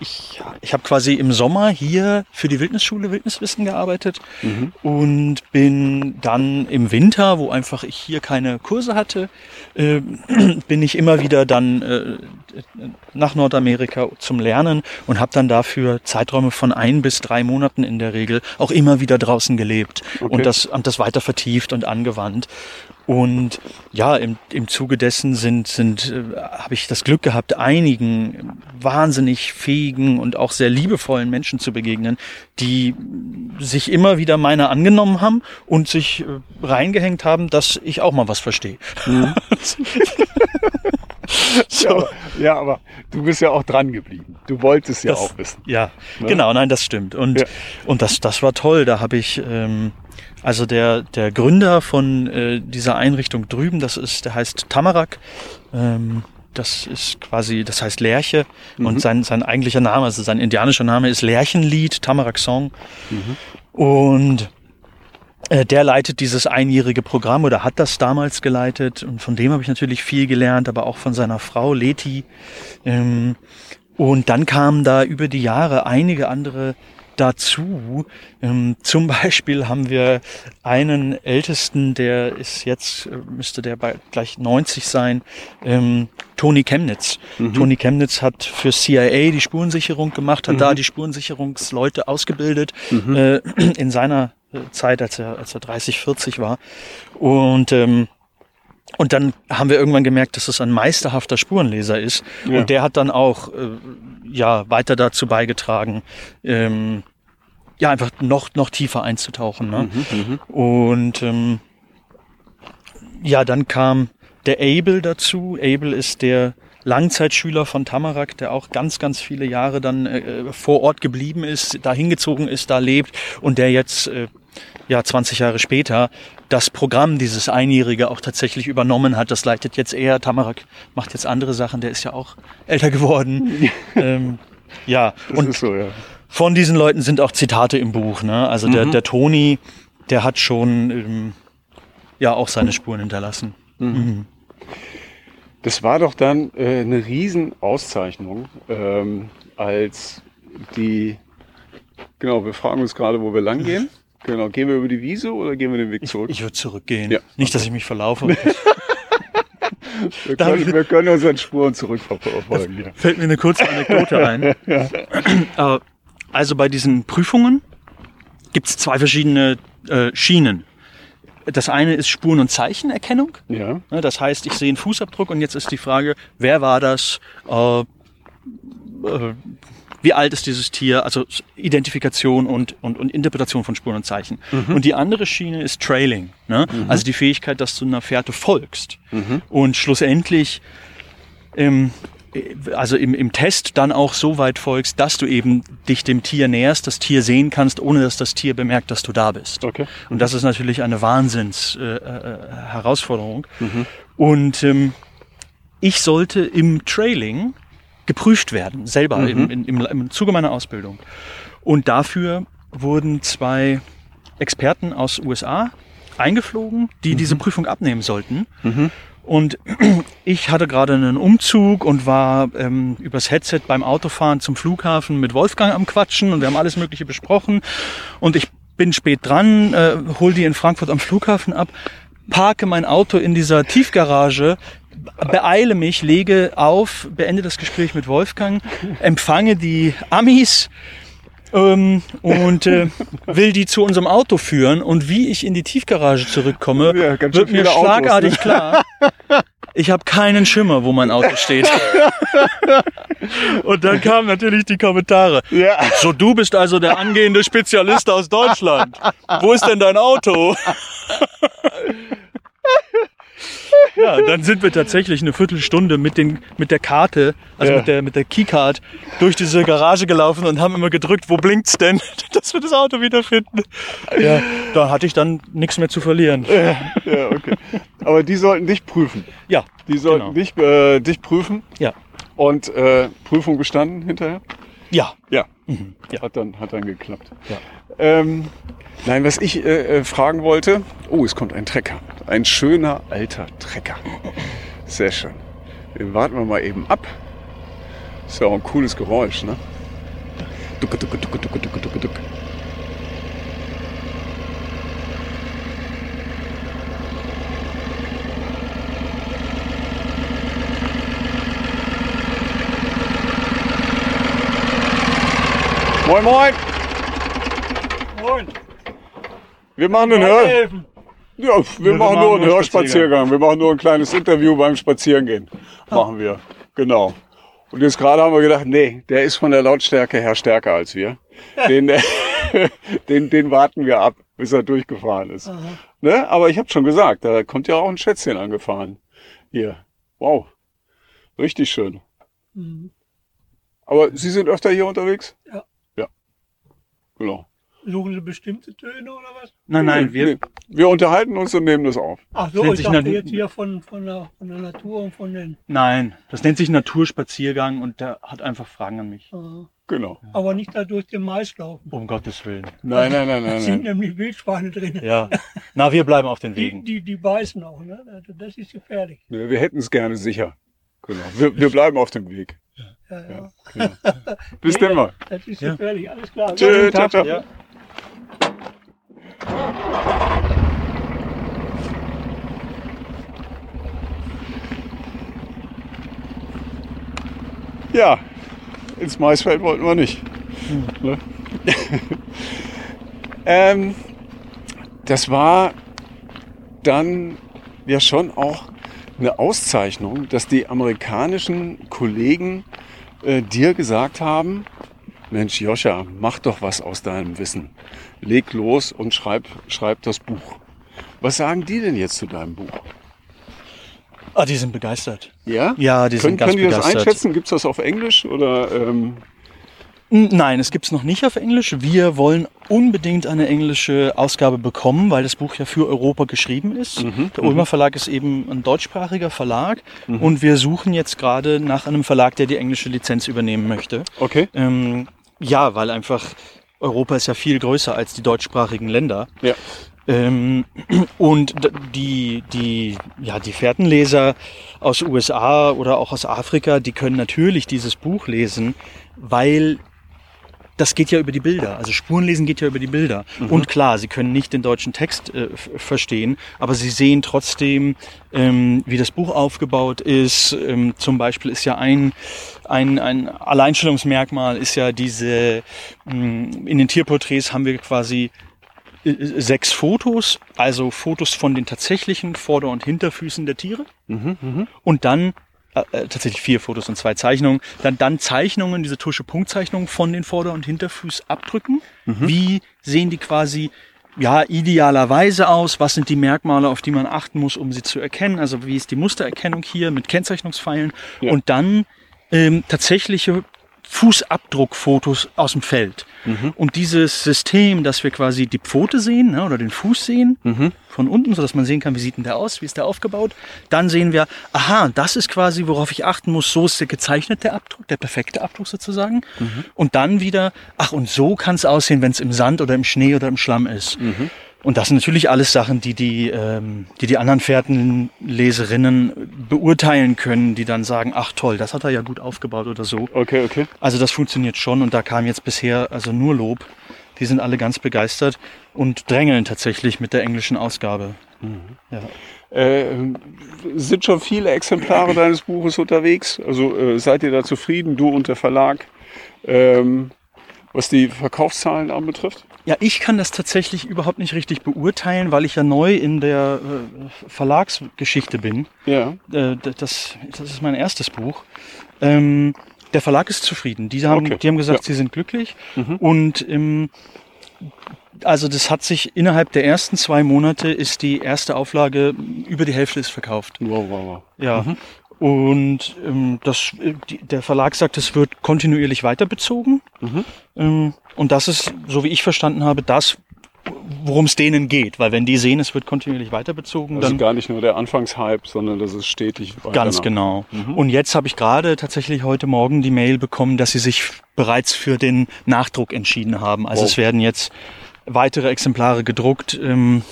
ich, ich habe quasi im Sommer hier für die Wildnisschule Wildniswissen gearbeitet mhm. und bin dann im Winter, wo einfach ich hier keine Kurse hatte, äh, [clears throat] bin ich immer wieder dann äh, nach Nordamerika zum Lernen und habe dann dafür Zeiträume von ein bis drei Monaten in der Regel auch immer wieder draußen gelebt okay. und das, und das weiter vertieft und angewandt. Und ja, im, im Zuge dessen sind, sind, äh, habe ich das Glück gehabt, einigen wahnsinnig fähigen und auch sehr liebevollen Menschen zu begegnen, die sich immer wieder meiner angenommen haben und sich äh, reingehängt haben, dass ich auch mal was verstehe. Mhm. so. [laughs] [laughs] ja, ja, aber du bist ja auch dran geblieben. Du wolltest ja das, auch wissen. Ja, ne? genau, nein, das stimmt. Und, ja. und das, das war toll. Da habe ich ähm, also der, der Gründer von äh, dieser Einrichtung drüben, das ist, der heißt Tamarak. Ähm, das ist quasi, das heißt Lerche mhm. und sein, sein eigentlicher Name, also sein indianischer Name ist Lerchenlied, Tamarak Song. Mhm. Und äh, der leitet dieses einjährige Programm oder hat das damals geleitet und von dem habe ich natürlich viel gelernt, aber auch von seiner Frau Leti. Ähm, und dann kamen da über die Jahre einige andere dazu. Ähm, zum Beispiel haben wir einen Ältesten, der ist jetzt, äh, müsste der bei gleich 90 sein, ähm, Tony Chemnitz. Mhm. Tony Chemnitz hat für CIA die Spurensicherung gemacht, hat mhm. da die Spurensicherungsleute ausgebildet mhm. äh, [clears throat] in seiner äh, Zeit, als er, als er 30, 40 war. Und ähm, und dann haben wir irgendwann gemerkt, dass es ein meisterhafter Spurenleser ist. Ja. Und der hat dann auch äh, ja weiter dazu beigetragen, ähm, ja, einfach noch, noch tiefer einzutauchen. Ne? Mhm, mhm, und ähm, ja, dann kam der Abel dazu. Abel ist der Langzeitschüler von Tamarak, der auch ganz, ganz viele Jahre dann äh, vor Ort geblieben ist, da hingezogen ist, da lebt und der jetzt äh, ja 20 Jahre später das Programm, dieses Einjährige auch tatsächlich übernommen hat. Das leitet jetzt eher. Tamarak macht jetzt andere Sachen, der ist ja auch älter geworden. [laughs] ähm, ja, das und so, ja von diesen Leuten sind auch Zitate im Buch. Ne? Also mhm. der, der Toni, der hat schon ähm, ja auch seine Spuren hinterlassen. Mhm. Mhm. Das war doch dann äh, eine Riesenauszeichnung, ähm, als die, genau, wir fragen uns gerade, wo wir lang gehen. [laughs] Genau, gehen wir über die Wiese oder gehen wir den Weg zurück? Ich, ich würde zurückgehen. Ja. Nicht, dass ich mich verlaufe. [laughs] wir, können, wir können unseren Spuren zurückverfolgen. Fällt mir eine kurze Anekdote ein. [laughs] ja. Äh, also bei diesen Prüfungen gibt es zwei verschiedene äh, Schienen. Das eine ist Spuren- und Zeichenerkennung. Ja. Das heißt, ich sehe einen Fußabdruck und jetzt ist die Frage, wer war das? Äh, äh, wie alt ist dieses Tier? Also Identifikation und, und, und Interpretation von Spuren und Zeichen. Mhm. Und die andere Schiene ist Trailing. Ne? Mhm. Also die Fähigkeit, dass du einer Fährte folgst. Mhm. Und schlussendlich ähm, also im, im Test dann auch so weit folgst, dass du eben dich dem Tier näherst, das Tier sehen kannst, ohne dass das Tier bemerkt, dass du da bist. Okay. Und das ist natürlich eine Wahnsinns äh, äh, Herausforderung. Mhm. Und ähm, ich sollte im Trailing geprüft werden, selber mhm. im, im, im Zuge meiner Ausbildung. Und dafür wurden zwei Experten aus USA eingeflogen, die mhm. diese Prüfung abnehmen sollten. Mhm. Und [clears throat] ich hatte gerade einen Umzug und war ähm, übers Headset beim Autofahren zum Flughafen mit Wolfgang am Quatschen und wir haben alles Mögliche besprochen. Und ich bin spät dran, äh, hol die in Frankfurt am Flughafen ab, parke mein Auto in dieser Tiefgarage, beeile mich, lege auf, beende das Gespräch mit Wolfgang, empfange die Amis ähm, und äh, will die zu unserem Auto führen. Und wie ich in die Tiefgarage zurückkomme, ja, wird mir schlagartig Autos, ne? klar, Ich habe keinen Schimmer, wo mein Auto steht. Und dann kamen natürlich die Kommentare. Ja. So, du bist also der angehende Spezialist aus Deutschland. Wo ist denn dein Auto? Ja, dann sind wir tatsächlich eine Viertelstunde mit, den, mit der Karte, also Ja. mit, der, mit der Keycard, durch diese Garage gelaufen und haben immer gedrückt, wo blinkt's denn, [laughs] dass wir das Auto wiederfinden. Ja, da hatte ich dann nichts mehr zu verlieren. Ja, okay. Aber die sollten dich prüfen. Ja, Die sollten Genau. dich, äh, dich prüfen ja, und äh, Prüfung bestanden hinterher. ja. Ja. Ja. Hat dann, hat dann geklappt. Ja. Ähm, nein, was ich äh, äh, fragen wollte, oh, es kommt ein Trecker. Ein schöner alter Trecker. Sehr schön. Den warten wir mal eben ab. Ist ja auch ein cooles Geräusch, ne? Ducke, ducke, ducke, ducke, ducke, ducke, ducke. Moin, moin! Moin. Wir machen einen Hör ja, wir machen nur einen Hörspaziergang. Wir machen nur ein kleines Interview beim Spazierengehen. Machen wir. Genau. Und jetzt gerade haben wir gedacht, nee, der ist von der Lautstärke her stärker als wir. Den, [laughs] den, den warten wir ab, bis er durchgefahren ist. Ne? Aber ich habe schon gesagt, da kommt ja auch ein Schätzchen angefahren. Hier. Wow. Richtig schön. Aber Sie sind öfter hier unterwegs? Ja. Ja. Genau. Suchen Sie bestimmte Töne oder was? Nein, nein, wir, Nee, wir unterhalten uns und nehmen das auf. Ach so, Nennt ich sich dachte jetzt hier von, von, der, von der Natur und von den. nein, das nennt sich Naturspaziergang und der hat einfach Fragen an mich. Äh, Genau. aber nicht da durch den Mais laufen. Um Gottes Willen. Nein, nein, nein, Da nein, sind nein. nämlich Wildschweine drin. Ja. Na, wir bleiben auf den Die, Wegen. die, die beißen auch, ne? Also Das ist gefährlich. Nee, Wir hätten es gerne sicher. Genau. Wir, wir bleiben auf dem Weg. Ja, ja. Genau. [laughs] Bis denn mal. Das ist Ja. gefährlich, alles klar. Tschö, ciao, ciao. Ja. Ja, ins Maisfeld wollten wir nicht. Ne? [laughs] ähm, das war dann ja schon auch eine Auszeichnung, dass die amerikanischen Kollegen äh, dir gesagt haben, Mensch Joscha, mach doch was aus deinem Wissen. Leg los und schreib, schreib das Buch. Was sagen die denn jetzt zu deinem Buch? Ah, die sind begeistert. Ja? Ja, die Können, sind ganz können die das begeistert. einschätzen? Gibt es das auf Englisch oder ähm, Nein, es gibt's noch nicht auf Englisch. Wir wollen unbedingt eine englische Ausgabe bekommen, weil das Buch ja für Europa geschrieben ist. Der Ulmer Verlag ist eben ein deutschsprachiger Verlag und wir suchen jetzt gerade nach einem Verlag, der die englische Lizenz übernehmen möchte. okay? Ähm, ja, weil einfach Europa ist ja viel größer als die deutschsprachigen Länder. Ja. Ähm, und die, die, ja, die Fährtenleser aus USA oder auch aus Afrika, die können natürlich dieses Buch lesen, weil das geht ja über die Bilder. Also Spurenlesen geht ja über die Bilder. Und klar, sie können nicht den deutschen Text äh, verstehen, aber sie sehen trotzdem, ähm, wie das Buch aufgebaut ist. Ähm, zum Beispiel ist ja ein, ein, ein Alleinstellungsmerkmal ist ja diese, mh, in den Tierporträts haben wir quasi äh, sechs Fotos, also Fotos von den tatsächlichen Vorder- und Hinterfüßen der Tiere. Und dann äh, äh, tatsächlich vier Fotos und zwei Zeichnungen. Dann, dann Zeichnungen, diese Tusche Punktzeichnungen von den Vorder- und Hinterfußabdrücken. Wie sehen die quasi ja, idealerweise aus? Was sind die Merkmale, auf die man achten muss, um sie zu erkennen? Also wie ist die Mustererkennung hier mit Kennzeichnungspfeilen? Ja. Und dann ähm, tatsächliche Fußabdruckfotos aus dem Feld. Und dieses System, dass wir quasi die Pfote sehen ne, oder den Fuß sehen von unten, sodass man sehen kann, wie sieht denn der aus, wie ist der aufgebaut. Dann sehen wir, aha, das ist quasi, worauf ich achten muss, so ist der gezeichnete Abdruck, der perfekte Abdruck sozusagen. Und dann wieder, ach und so kann es aussehen, wenn es im Sand oder im Schnee oder im Schlamm ist. Und das sind natürlich alles Sachen, die die, ähm, die, die anderen Fährtenleserinnen beurteilen können, die dann sagen, ach toll, das hat er ja gut aufgebaut oder so. Okay, okay. Also das funktioniert schon und da kam jetzt bisher also nur Lob. Die sind alle ganz begeistert und drängeln tatsächlich mit der englischen Ausgabe. Ja. Äh, sind schon viele Exemplare deines Buches unterwegs? Also äh, seid ihr da zufrieden, du und der Verlag, ähm, was die Verkaufszahlen anbetrifft? Ja, ich kann das tatsächlich überhaupt nicht richtig beurteilen, weil ich ja neu in der äh, Verlagsgeschichte bin. Ja. Äh, das, das ist mein erstes Buch. Ähm, der Verlag ist zufrieden. Die haben, Okay. die haben gesagt, Ja. sie sind glücklich. Mhm. Und ähm, also das hat sich innerhalb der ersten zwei Monate ist die erste Auflage über die Hälfte ist verkauft. Wow, wow, wow. Ja. Und ähm, das, äh, die, der Verlag sagt, es wird kontinuierlich weiterbezogen. Mhm. Ähm, und das ist, so wie ich verstanden habe, das, worum es denen geht. Weil wenn die sehen, es wird kontinuierlich weiterbezogen, Also dann gar nicht nur der Anfangshype, sondern das ist stetig weiter ganz genau. Mhm. Und jetzt habe ich gerade tatsächlich heute Morgen die Mail bekommen, dass sie sich bereits für den Nachdruck entschieden haben. Also Wow. es werden jetzt weitere Exemplare gedruckt. Ähm,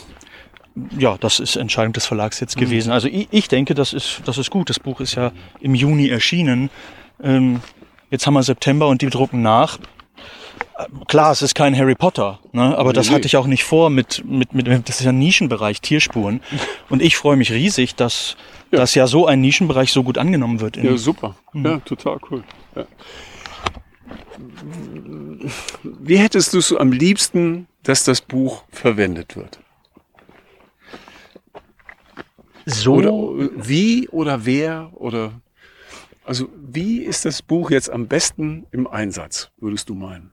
ja, das ist Entscheidung des Verlags jetzt gewesen. Also ich, ich denke, das ist, das ist gut. Das Buch ist ja im Juni erschienen. Ähm, jetzt haben wir September und die drucken nach. Klar, es ist kein Harry Potter, ne? aber Nee, das hatte ich auch nicht vor mit, mit, mit, das ist ja ein Nischenbereich, Tierspuren. Und ich freue mich riesig, dass, Ja. dass ja so ein Nischenbereich so gut angenommen wird. In, Ja, super. Mhm. Ja, total cool. Ja. Wie hättest du es so am liebsten, dass das Buch verwendet wird? so, Oder wie oder wer oder also wie ist das Buch jetzt am besten im Einsatz, würdest du meinen?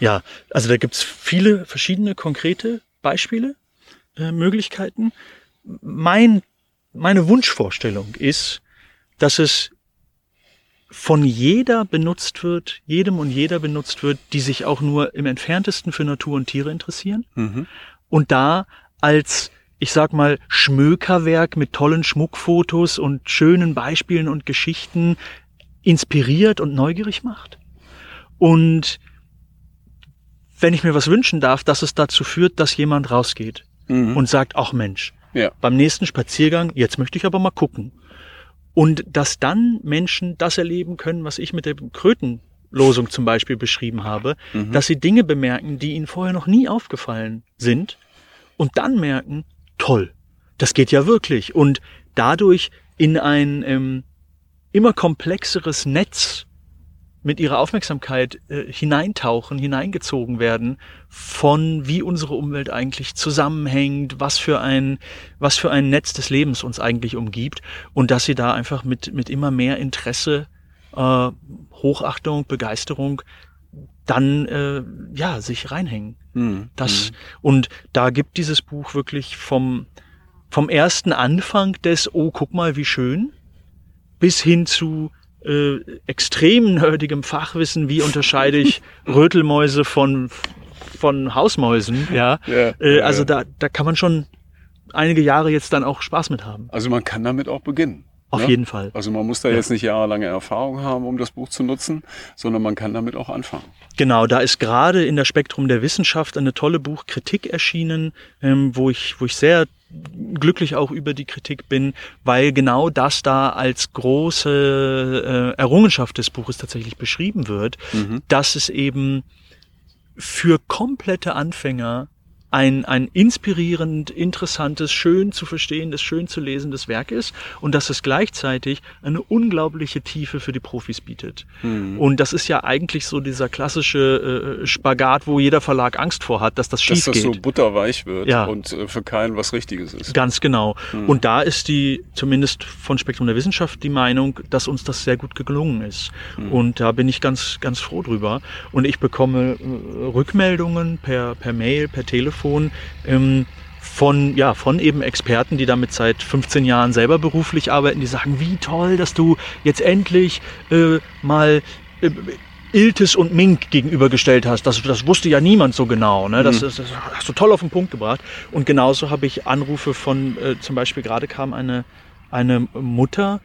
Ja, also da gibt's viele verschiedene konkrete Beispiele, äh, Möglichkeiten. Mein, meine Wunschvorstellung ist, dass es von jeder benutzt wird, jedem und jeder benutzt wird, die sich auch nur im entferntesten für Natur und Tiere interessieren Mhm. und da als, ich sag mal, Schmökerwerk mit tollen Schmuckfotos und schönen Beispielen und Geschichten inspiriert und neugierig macht. Und wenn ich mir was wünschen darf, dass es dazu führt, dass jemand rausgeht Mhm. und sagt, ach Mensch, ja. beim nächsten Spaziergang, jetzt möchte ich aber mal gucken. Und dass dann Menschen das erleben können, was ich mit der Krötenlosung zum Beispiel beschrieben habe, Mhm. dass sie Dinge bemerken, die ihnen vorher noch nie aufgefallen sind und dann merken, toll, das geht ja wirklich. Und dadurch in ein ähm, immer komplexeres Netz mit ihrer Aufmerksamkeit äh, hineintauchen, hineingezogen werden von wie unsere Umwelt eigentlich zusammenhängt, was für ein was für ein Netz des Lebens uns eigentlich umgibt und dass sie da einfach mit mit immer mehr Interesse, äh, Hochachtung, Begeisterung dann äh, ja sich reinhängen. Mhm. Das und da gibt dieses Buch wirklich vom vom ersten Anfang des oh guck mal wie schön bis hin zu äh, extrem nerdigem Fachwissen, wie unterscheide ich [laughs] Rötelmäuse von von Hausmäusen, ja. Ja, Äh, ja, also ja. da da kann man schon einige Jahre jetzt dann auch Spaß mit haben. Also man kann damit auch beginnen. Auf ne? jeden Fall. Also man muss da jetzt nicht jahrelange Erfahrung haben, um das Buch zu nutzen, sondern man kann damit auch anfangen. Genau, da ist gerade in der Spektrum der Wissenschaft eine tolle Buchkritik erschienen, ähm, wo ich, wo ich sehr glücklich auch über die Kritik bin, weil genau das da als große äh, Errungenschaft des Buches tatsächlich beschrieben wird, Mhm. dass es eben für komplette Anfänger ein, ein inspirierend, interessantes, schön zu verstehendes, schön zu lesendes Werk ist und dass es gleichzeitig eine unglaubliche Tiefe für die Profis bietet. Mhm. Und das ist ja eigentlich so dieser klassische äh, Spagat, wo jeder Verlag Angst vor hat, dass das schief Dass das geht. so butterweich wird Ja. und äh, für keinen was Richtiges ist. Ganz genau. Und da ist die, zumindest von Spektrum der Wissenschaft, die Meinung, dass uns das sehr gut gelungen ist. Und da bin ich ganz, ganz froh drüber. Und ich bekomme äh, Rückmeldungen per, per Mail, per Telefon, ähm, von, ja, von eben Experten, die damit seit 15 Jahren selber beruflich arbeiten, die sagen, wie toll, dass du jetzt endlich äh, mal äh, Iltis und Mink gegenübergestellt hast. Das, das wusste ja niemand so genau. Ne? Das, das, das hast du toll auf den Punkt gebracht. Und genauso habe ich Anrufe von, äh, zum Beispiel gerade kam eine, eine Mutter,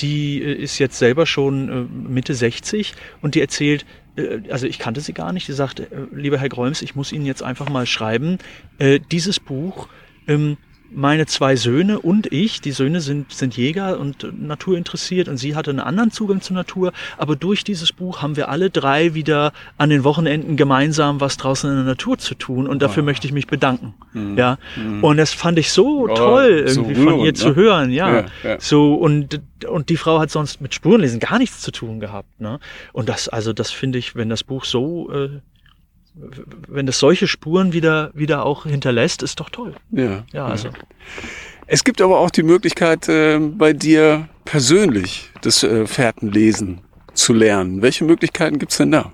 die äh, ist jetzt selber schon äh, Mitte 60 und die erzählt, äh, also ich kannte sie gar nicht, die sagt, äh, lieber Herr Gräums, ich muss Ihnen jetzt einfach mal schreiben, äh, dieses Buch, ähm, meine zwei Söhne und ich, die Söhne sind, sind Jäger und äh, Natur interessiert und sie hatte einen anderen Zugang zur Natur, aber durch dieses Buch haben wir alle drei wieder an den Wochenenden gemeinsam was draußen in der Natur zu tun und dafür möchte ich mich bedanken. Ja. Und das fand ich so Oh, toll, so irgendwie von ihr rührend, zu ne? hören, ja. Ja, ja. So, und, und die Frau hat sonst mit Spurenlesen gar nichts zu tun gehabt, ne? Und das, also das finde ich, wenn das Buch so, äh, wenn das solche Spuren wieder, wieder auch hinterlässt, ist doch toll. Ja. Ja, also. Es gibt aber auch die Möglichkeit, äh, bei dir persönlich das äh, Fährtenlesen zu lernen. Welche Möglichkeiten gibt's denn da?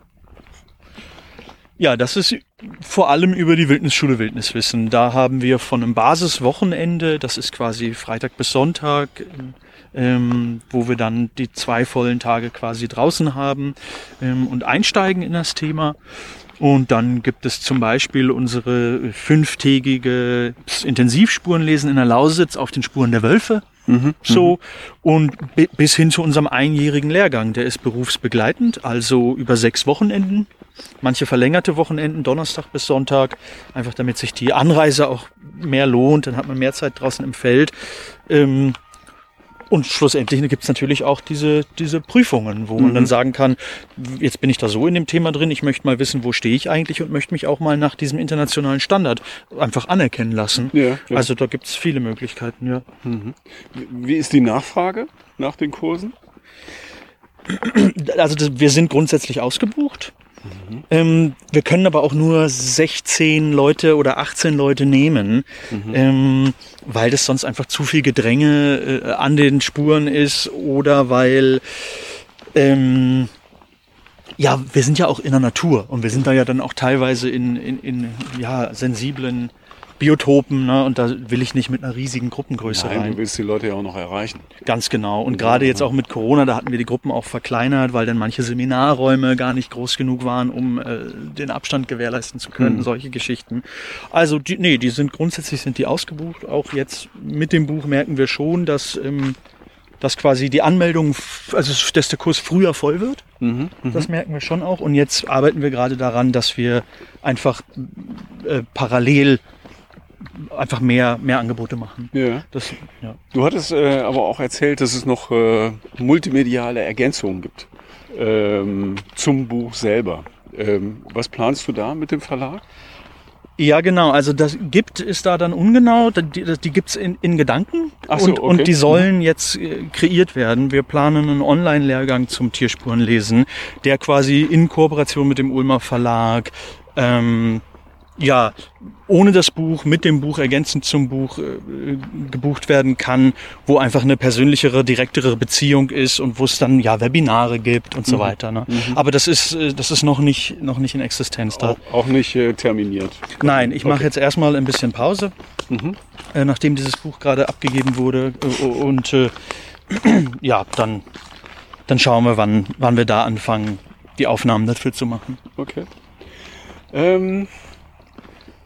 Ja, das ist vor allem über die Wildnisschule Wildniswissen. Da haben wir von einem Basiswochenende, das ist quasi Freitag bis Sonntag, ähm, wo wir dann die zwei vollen Tage quasi draußen haben ähm, und einsteigen in das Thema. Und dann gibt es zum Beispiel unsere fünftägige Intensivspurenlesen in der Lausitz auf den Spuren der Wölfe. So und bi- bis hin zu unserem einjährigen Lehrgang. Der ist berufsbegleitend, also über sechs Wochenenden. Manche verlängerte Wochenenden, Donnerstag bis Sonntag, einfach damit sich die Anreise auch mehr lohnt. Dann hat man mehr Zeit draußen im Feld. Ähm, und schlussendlich gibt es natürlich auch diese, diese Prüfungen, wo man dann sagen kann, jetzt bin ich da so in dem Thema drin, ich möchte mal wissen, wo stehe ich eigentlich und möchte mich auch mal nach diesem internationalen Standard einfach anerkennen lassen. Ja, ja. Also da gibt es viele Möglichkeiten, ja. Wie ist die Nachfrage nach den Kursen? Also das, wir sind grundsätzlich ausgebucht. Ähm, wir können aber auch nur 16 Leute oder 18 Leute nehmen, ähm, weil das sonst einfach zu viel Gedränge äh, an den Spuren ist oder weil ähm, ja, wir sind ja auch in der Natur und wir sind da ja dann auch teilweise in, in, in ja, sensiblen Biotopen ne? und da will ich nicht mit einer riesigen Gruppengröße Nein, rein. du willst die Leute ja auch noch erreichen. Ganz genau. Und gerade jetzt auch mit Corona, da hatten wir die Gruppen auch verkleinert, weil dann manche Seminarräume gar nicht groß genug waren, um äh, den Abstand gewährleisten zu können, solche Geschichten. Also die, nee, die sind grundsätzlich sind die ausgebucht. Auch jetzt mit dem Buch merken wir schon, dass, ähm, dass quasi die Anmeldung, also dass der Kurs früher voll wird. Das merken wir schon auch. Und jetzt arbeiten wir gerade daran, dass wir einfach äh, parallel einfach mehr, mehr Angebote machen. Ja. Das, ja. Du hattest äh, aber auch erzählt, dass es noch äh, multimediale Ergänzungen gibt ähm, zum Buch selber. Ähm, was planst du da mit dem Verlag? Ja, genau. Also das gibt ist da dann ungenau. Die, die, gibt's in, in Gedanken so, und, okay. und die sollen jetzt äh, kreiert werden. Wir planen einen Online-Lehrgang zum Tierspurenlesen, der quasi in Kooperation mit dem Ulmer Verlag ähm, ja, ohne das Buch, mit dem Buch, ergänzend zum Buch äh, gebucht werden kann, wo einfach eine persönlichere, direktere Beziehung ist und wo es dann ja Webinare gibt und so weiter. Ne? Aber das ist, äh, das ist noch nicht, noch nicht in Existenz da. Auch, auch nicht äh, terminiert. Nein, ich mache Okay. jetzt erstmal ein bisschen Pause, äh, nachdem dieses Buch gerade abgegeben wurde. Äh, und äh, [clears throat] ja, dann, dann schauen wir, wann, wann wir da anfangen, die Aufnahmen dafür zu machen. Okay. Ähm,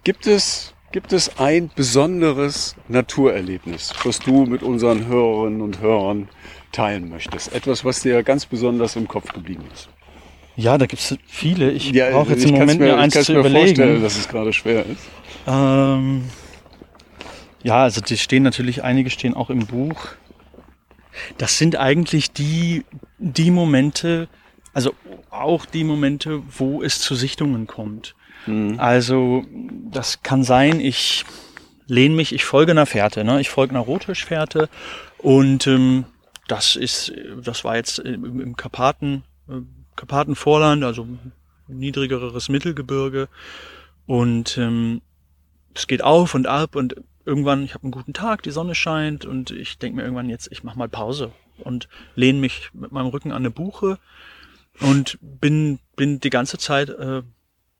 gibt, es, gibt es ein besonderes Naturerlebnis, was du mit unseren Hörerinnen und Hörern teilen möchtest? Etwas, was dir ganz besonders im Kopf geblieben ist? Ja, da gibt's viele. Ich brauche jetzt ich kann's Moment, mir, eins ich kann's zu mir vorstellen, überlegen. dass es gerade schwer ist. Ähm, ja, also die stehen natürlich, einige stehen auch im Buch. Das sind eigentlich die, die Momente, also auch die Momente, wo es zu Sichtungen kommt. Also das kann sein, ich lehne mich, ich folge einer Fährte, ne? ich folge einer Rotfischfährte und ähm, das ist, das war jetzt im, im Karpaten, äh, Karpatenvorland, also niedrigeres Mittelgebirge und ähm, es geht auf und ab und irgendwann, ich habe einen guten Tag, die Sonne scheint und ich denke mir irgendwann jetzt, ich mache mal Pause und lehne mich mit meinem Rücken an eine Buche und bin, bin die ganze Zeit äh,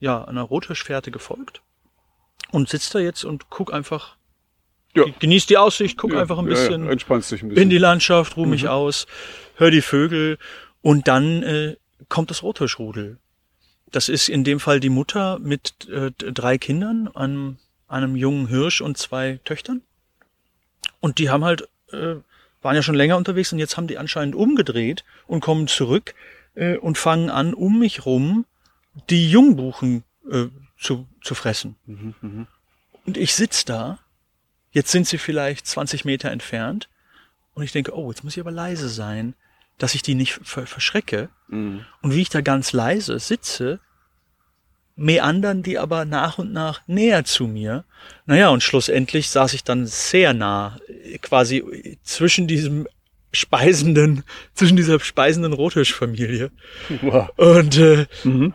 ja, einer Rotfischfährte gefolgt und sitze da jetzt und guck einfach, Ja. genieß die Aussicht, guck Ja, einfach ein bisschen Ja, entspannst dich ein bisschen. in die Landschaft, ruhe mich aus, hör die Vögel und dann äh, kommt das Rotfischrudel. Das ist in dem Fall die Mutter mit äh, drei Kindern, einem, einem jungen Hirsch und zwei Töchtern. Und die haben halt, äh, waren ja schon länger unterwegs und jetzt haben die anscheinend umgedreht und kommen zurück äh, und fangen an, um mich rum die Jungbuchen äh, zu, zu fressen. Und ich sitz da, jetzt sind sie vielleicht 20 Meter entfernt und ich denke, oh, jetzt muss ich aber leise sein, dass ich die nicht ver verschrecke. Und wie ich da ganz leise sitze, meandern die aber nach und nach näher zu mir. Naja, und schlussendlich saß ich dann sehr nah, äh, quasi zwischen diesem speisenden, zwischen dieser speisenden Rotfischfamilie. Wow. Und äh,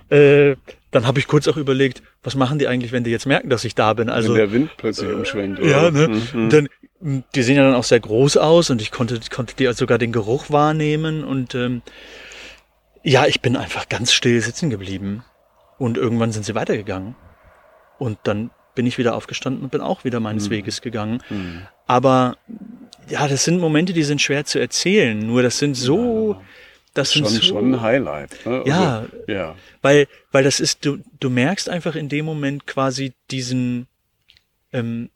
äh, dann habe ich kurz auch überlegt, was machen die eigentlich, wenn die jetzt merken, dass ich da bin? Also Wenn der Wind plötzlich umschwenkt. ja, oder? ne? Mhm. Dann, m, die sehen ja dann auch sehr groß aus und ich konnte, konnte die sogar den Geruch wahrnehmen und ähm, ja, ich bin einfach ganz still sitzen geblieben und irgendwann sind sie weitergegangen und dann bin ich wieder aufgestanden und bin auch wieder meines Weges gegangen. Mhm. Aber ja, das sind Momente, die sind schwer zu erzählen. Nur das sind so, das sind Schon, so, schon ein Highlight. Ne? Ja. Also, ja. weil, weil das ist, du, du merkst einfach in dem Moment quasi diesen, ähm,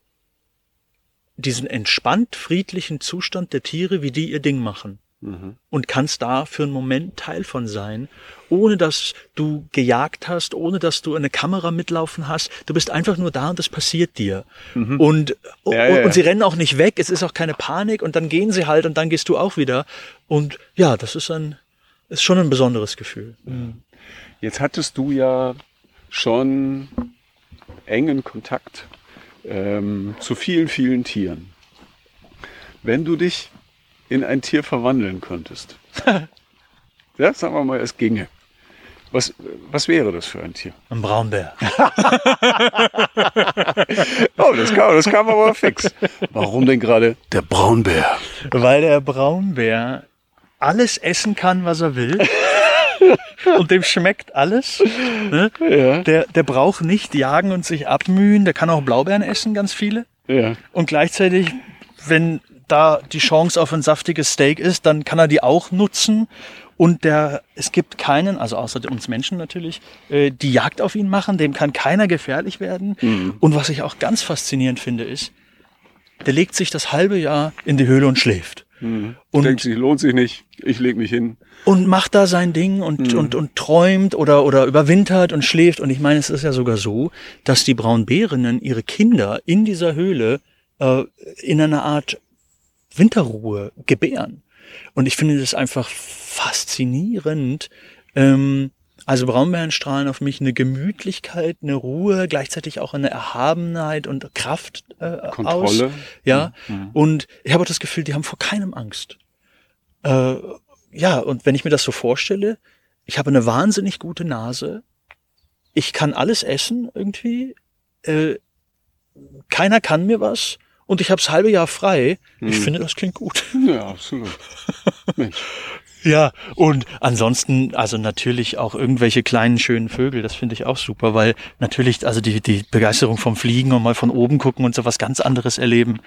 diesen entspannt friedlichen Zustand der Tiere, wie die ihr Ding machen. Mhm. Und kannst da für einen Moment Teil von sein, ohne dass du gejagt hast, ohne dass du eine Kamera mitlaufen hast. Du bist einfach nur da und das passiert dir. Und, Ja, und, ja, und sie rennen auch nicht weg, es ist auch keine Panik und dann gehen sie halt und dann gehst du auch wieder. Und ja, das ist ein, ist schon ein besonderes Gefühl. Jetzt hattest du ja schon engen Kontakt ähm, zu vielen, vielen Tieren. Wenn du dich in ein Tier verwandeln könntest, [laughs] ja, sagen wir mal, es ginge. Was, was wäre das für ein Tier? Ein Braunbär. [laughs] [laughs] Oh, das kam, das kam aber fix. Warum denn gerade der Braunbär? Weil der Braunbär alles essen kann, was er will. und dem schmeckt alles. Ne? Ja, Der, der braucht nicht jagen und sich abmühen. Der kann auch Blaubeeren essen, ganz viele. ja. Und gleichzeitig, wenn da die Chance auf ein saftiges Steak ist, dann kann er die auch nutzen. Und der, es gibt keinen, also außer uns Menschen natürlich, äh, die Jagd auf ihn machen. Dem kann keiner gefährlich werden. Und was ich auch ganz faszinierend finde, ist, der legt sich das halbe Jahr in die Höhle und schläft. Und Und- denkt sich, lohnt sich nicht, ich leg mich hin. und macht da sein Ding und, und, und träumt oder, oder überwintert und schläft. Und ich meine, es ist ja sogar so, dass die Braunbärinnen ihre Kinder in dieser Höhle äh, in einer Art Winterruhe gebären. Und ich finde das einfach faszinierend. Ähm, also Braunbären strahlen auf mich eine Gemütlichkeit, eine Ruhe, gleichzeitig auch eine Erhabenheit und Kraft äh, aus. Kontrolle. Ja. Und ich habe auch das Gefühl, die haben vor keinem Angst. Äh, ja, und wenn ich mir das so vorstelle, ich habe eine wahnsinnig gute Nase, ich kann alles essen irgendwie, äh, keiner kann mir was und ich habe das halbe Jahr frei. Ich finde, das klingt gut. Ja, absolut. [laughs] Ja, und ansonsten, also natürlich auch irgendwelche kleinen schönen Vögel, das finde ich auch super, weil natürlich, also die, die Begeisterung vom Fliegen und mal von oben gucken und so was ganz anderes erleben.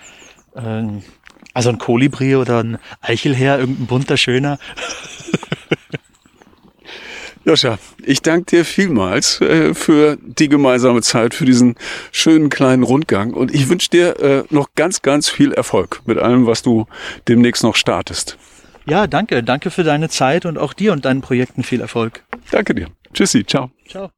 Ähm, also ein Kolibri oder ein Eichelherr, irgendein bunter Schöner. [laughs] Joscha, ich danke dir vielmals äh, für die gemeinsame Zeit, für diesen schönen kleinen Rundgang und ich wünsche dir äh, noch ganz, ganz viel Erfolg mit allem, was du demnächst noch startest. Ja, danke, danke für deine Zeit und auch dir und deinen Projekten viel Erfolg. Danke dir. Tschüssi, ciao. Ciao.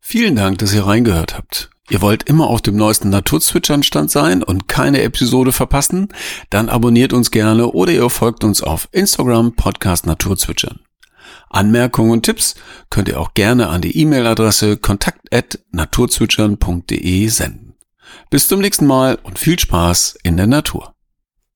Vielen Dank, dass ihr reingehört habt. Ihr wollt immer auf dem neuesten Naturzwitschern-Stand sein und keine Episode verpassen? Dann abonniert uns gerne oder ihr folgt uns auf Instagram Podcast Naturzwitschern. Anmerkungen und Tipps könnt ihr auch gerne an die E-Mail-Adresse kontakt@naturzwitschern.de senden. Bis zum nächsten Mal und viel Spaß in der Natur.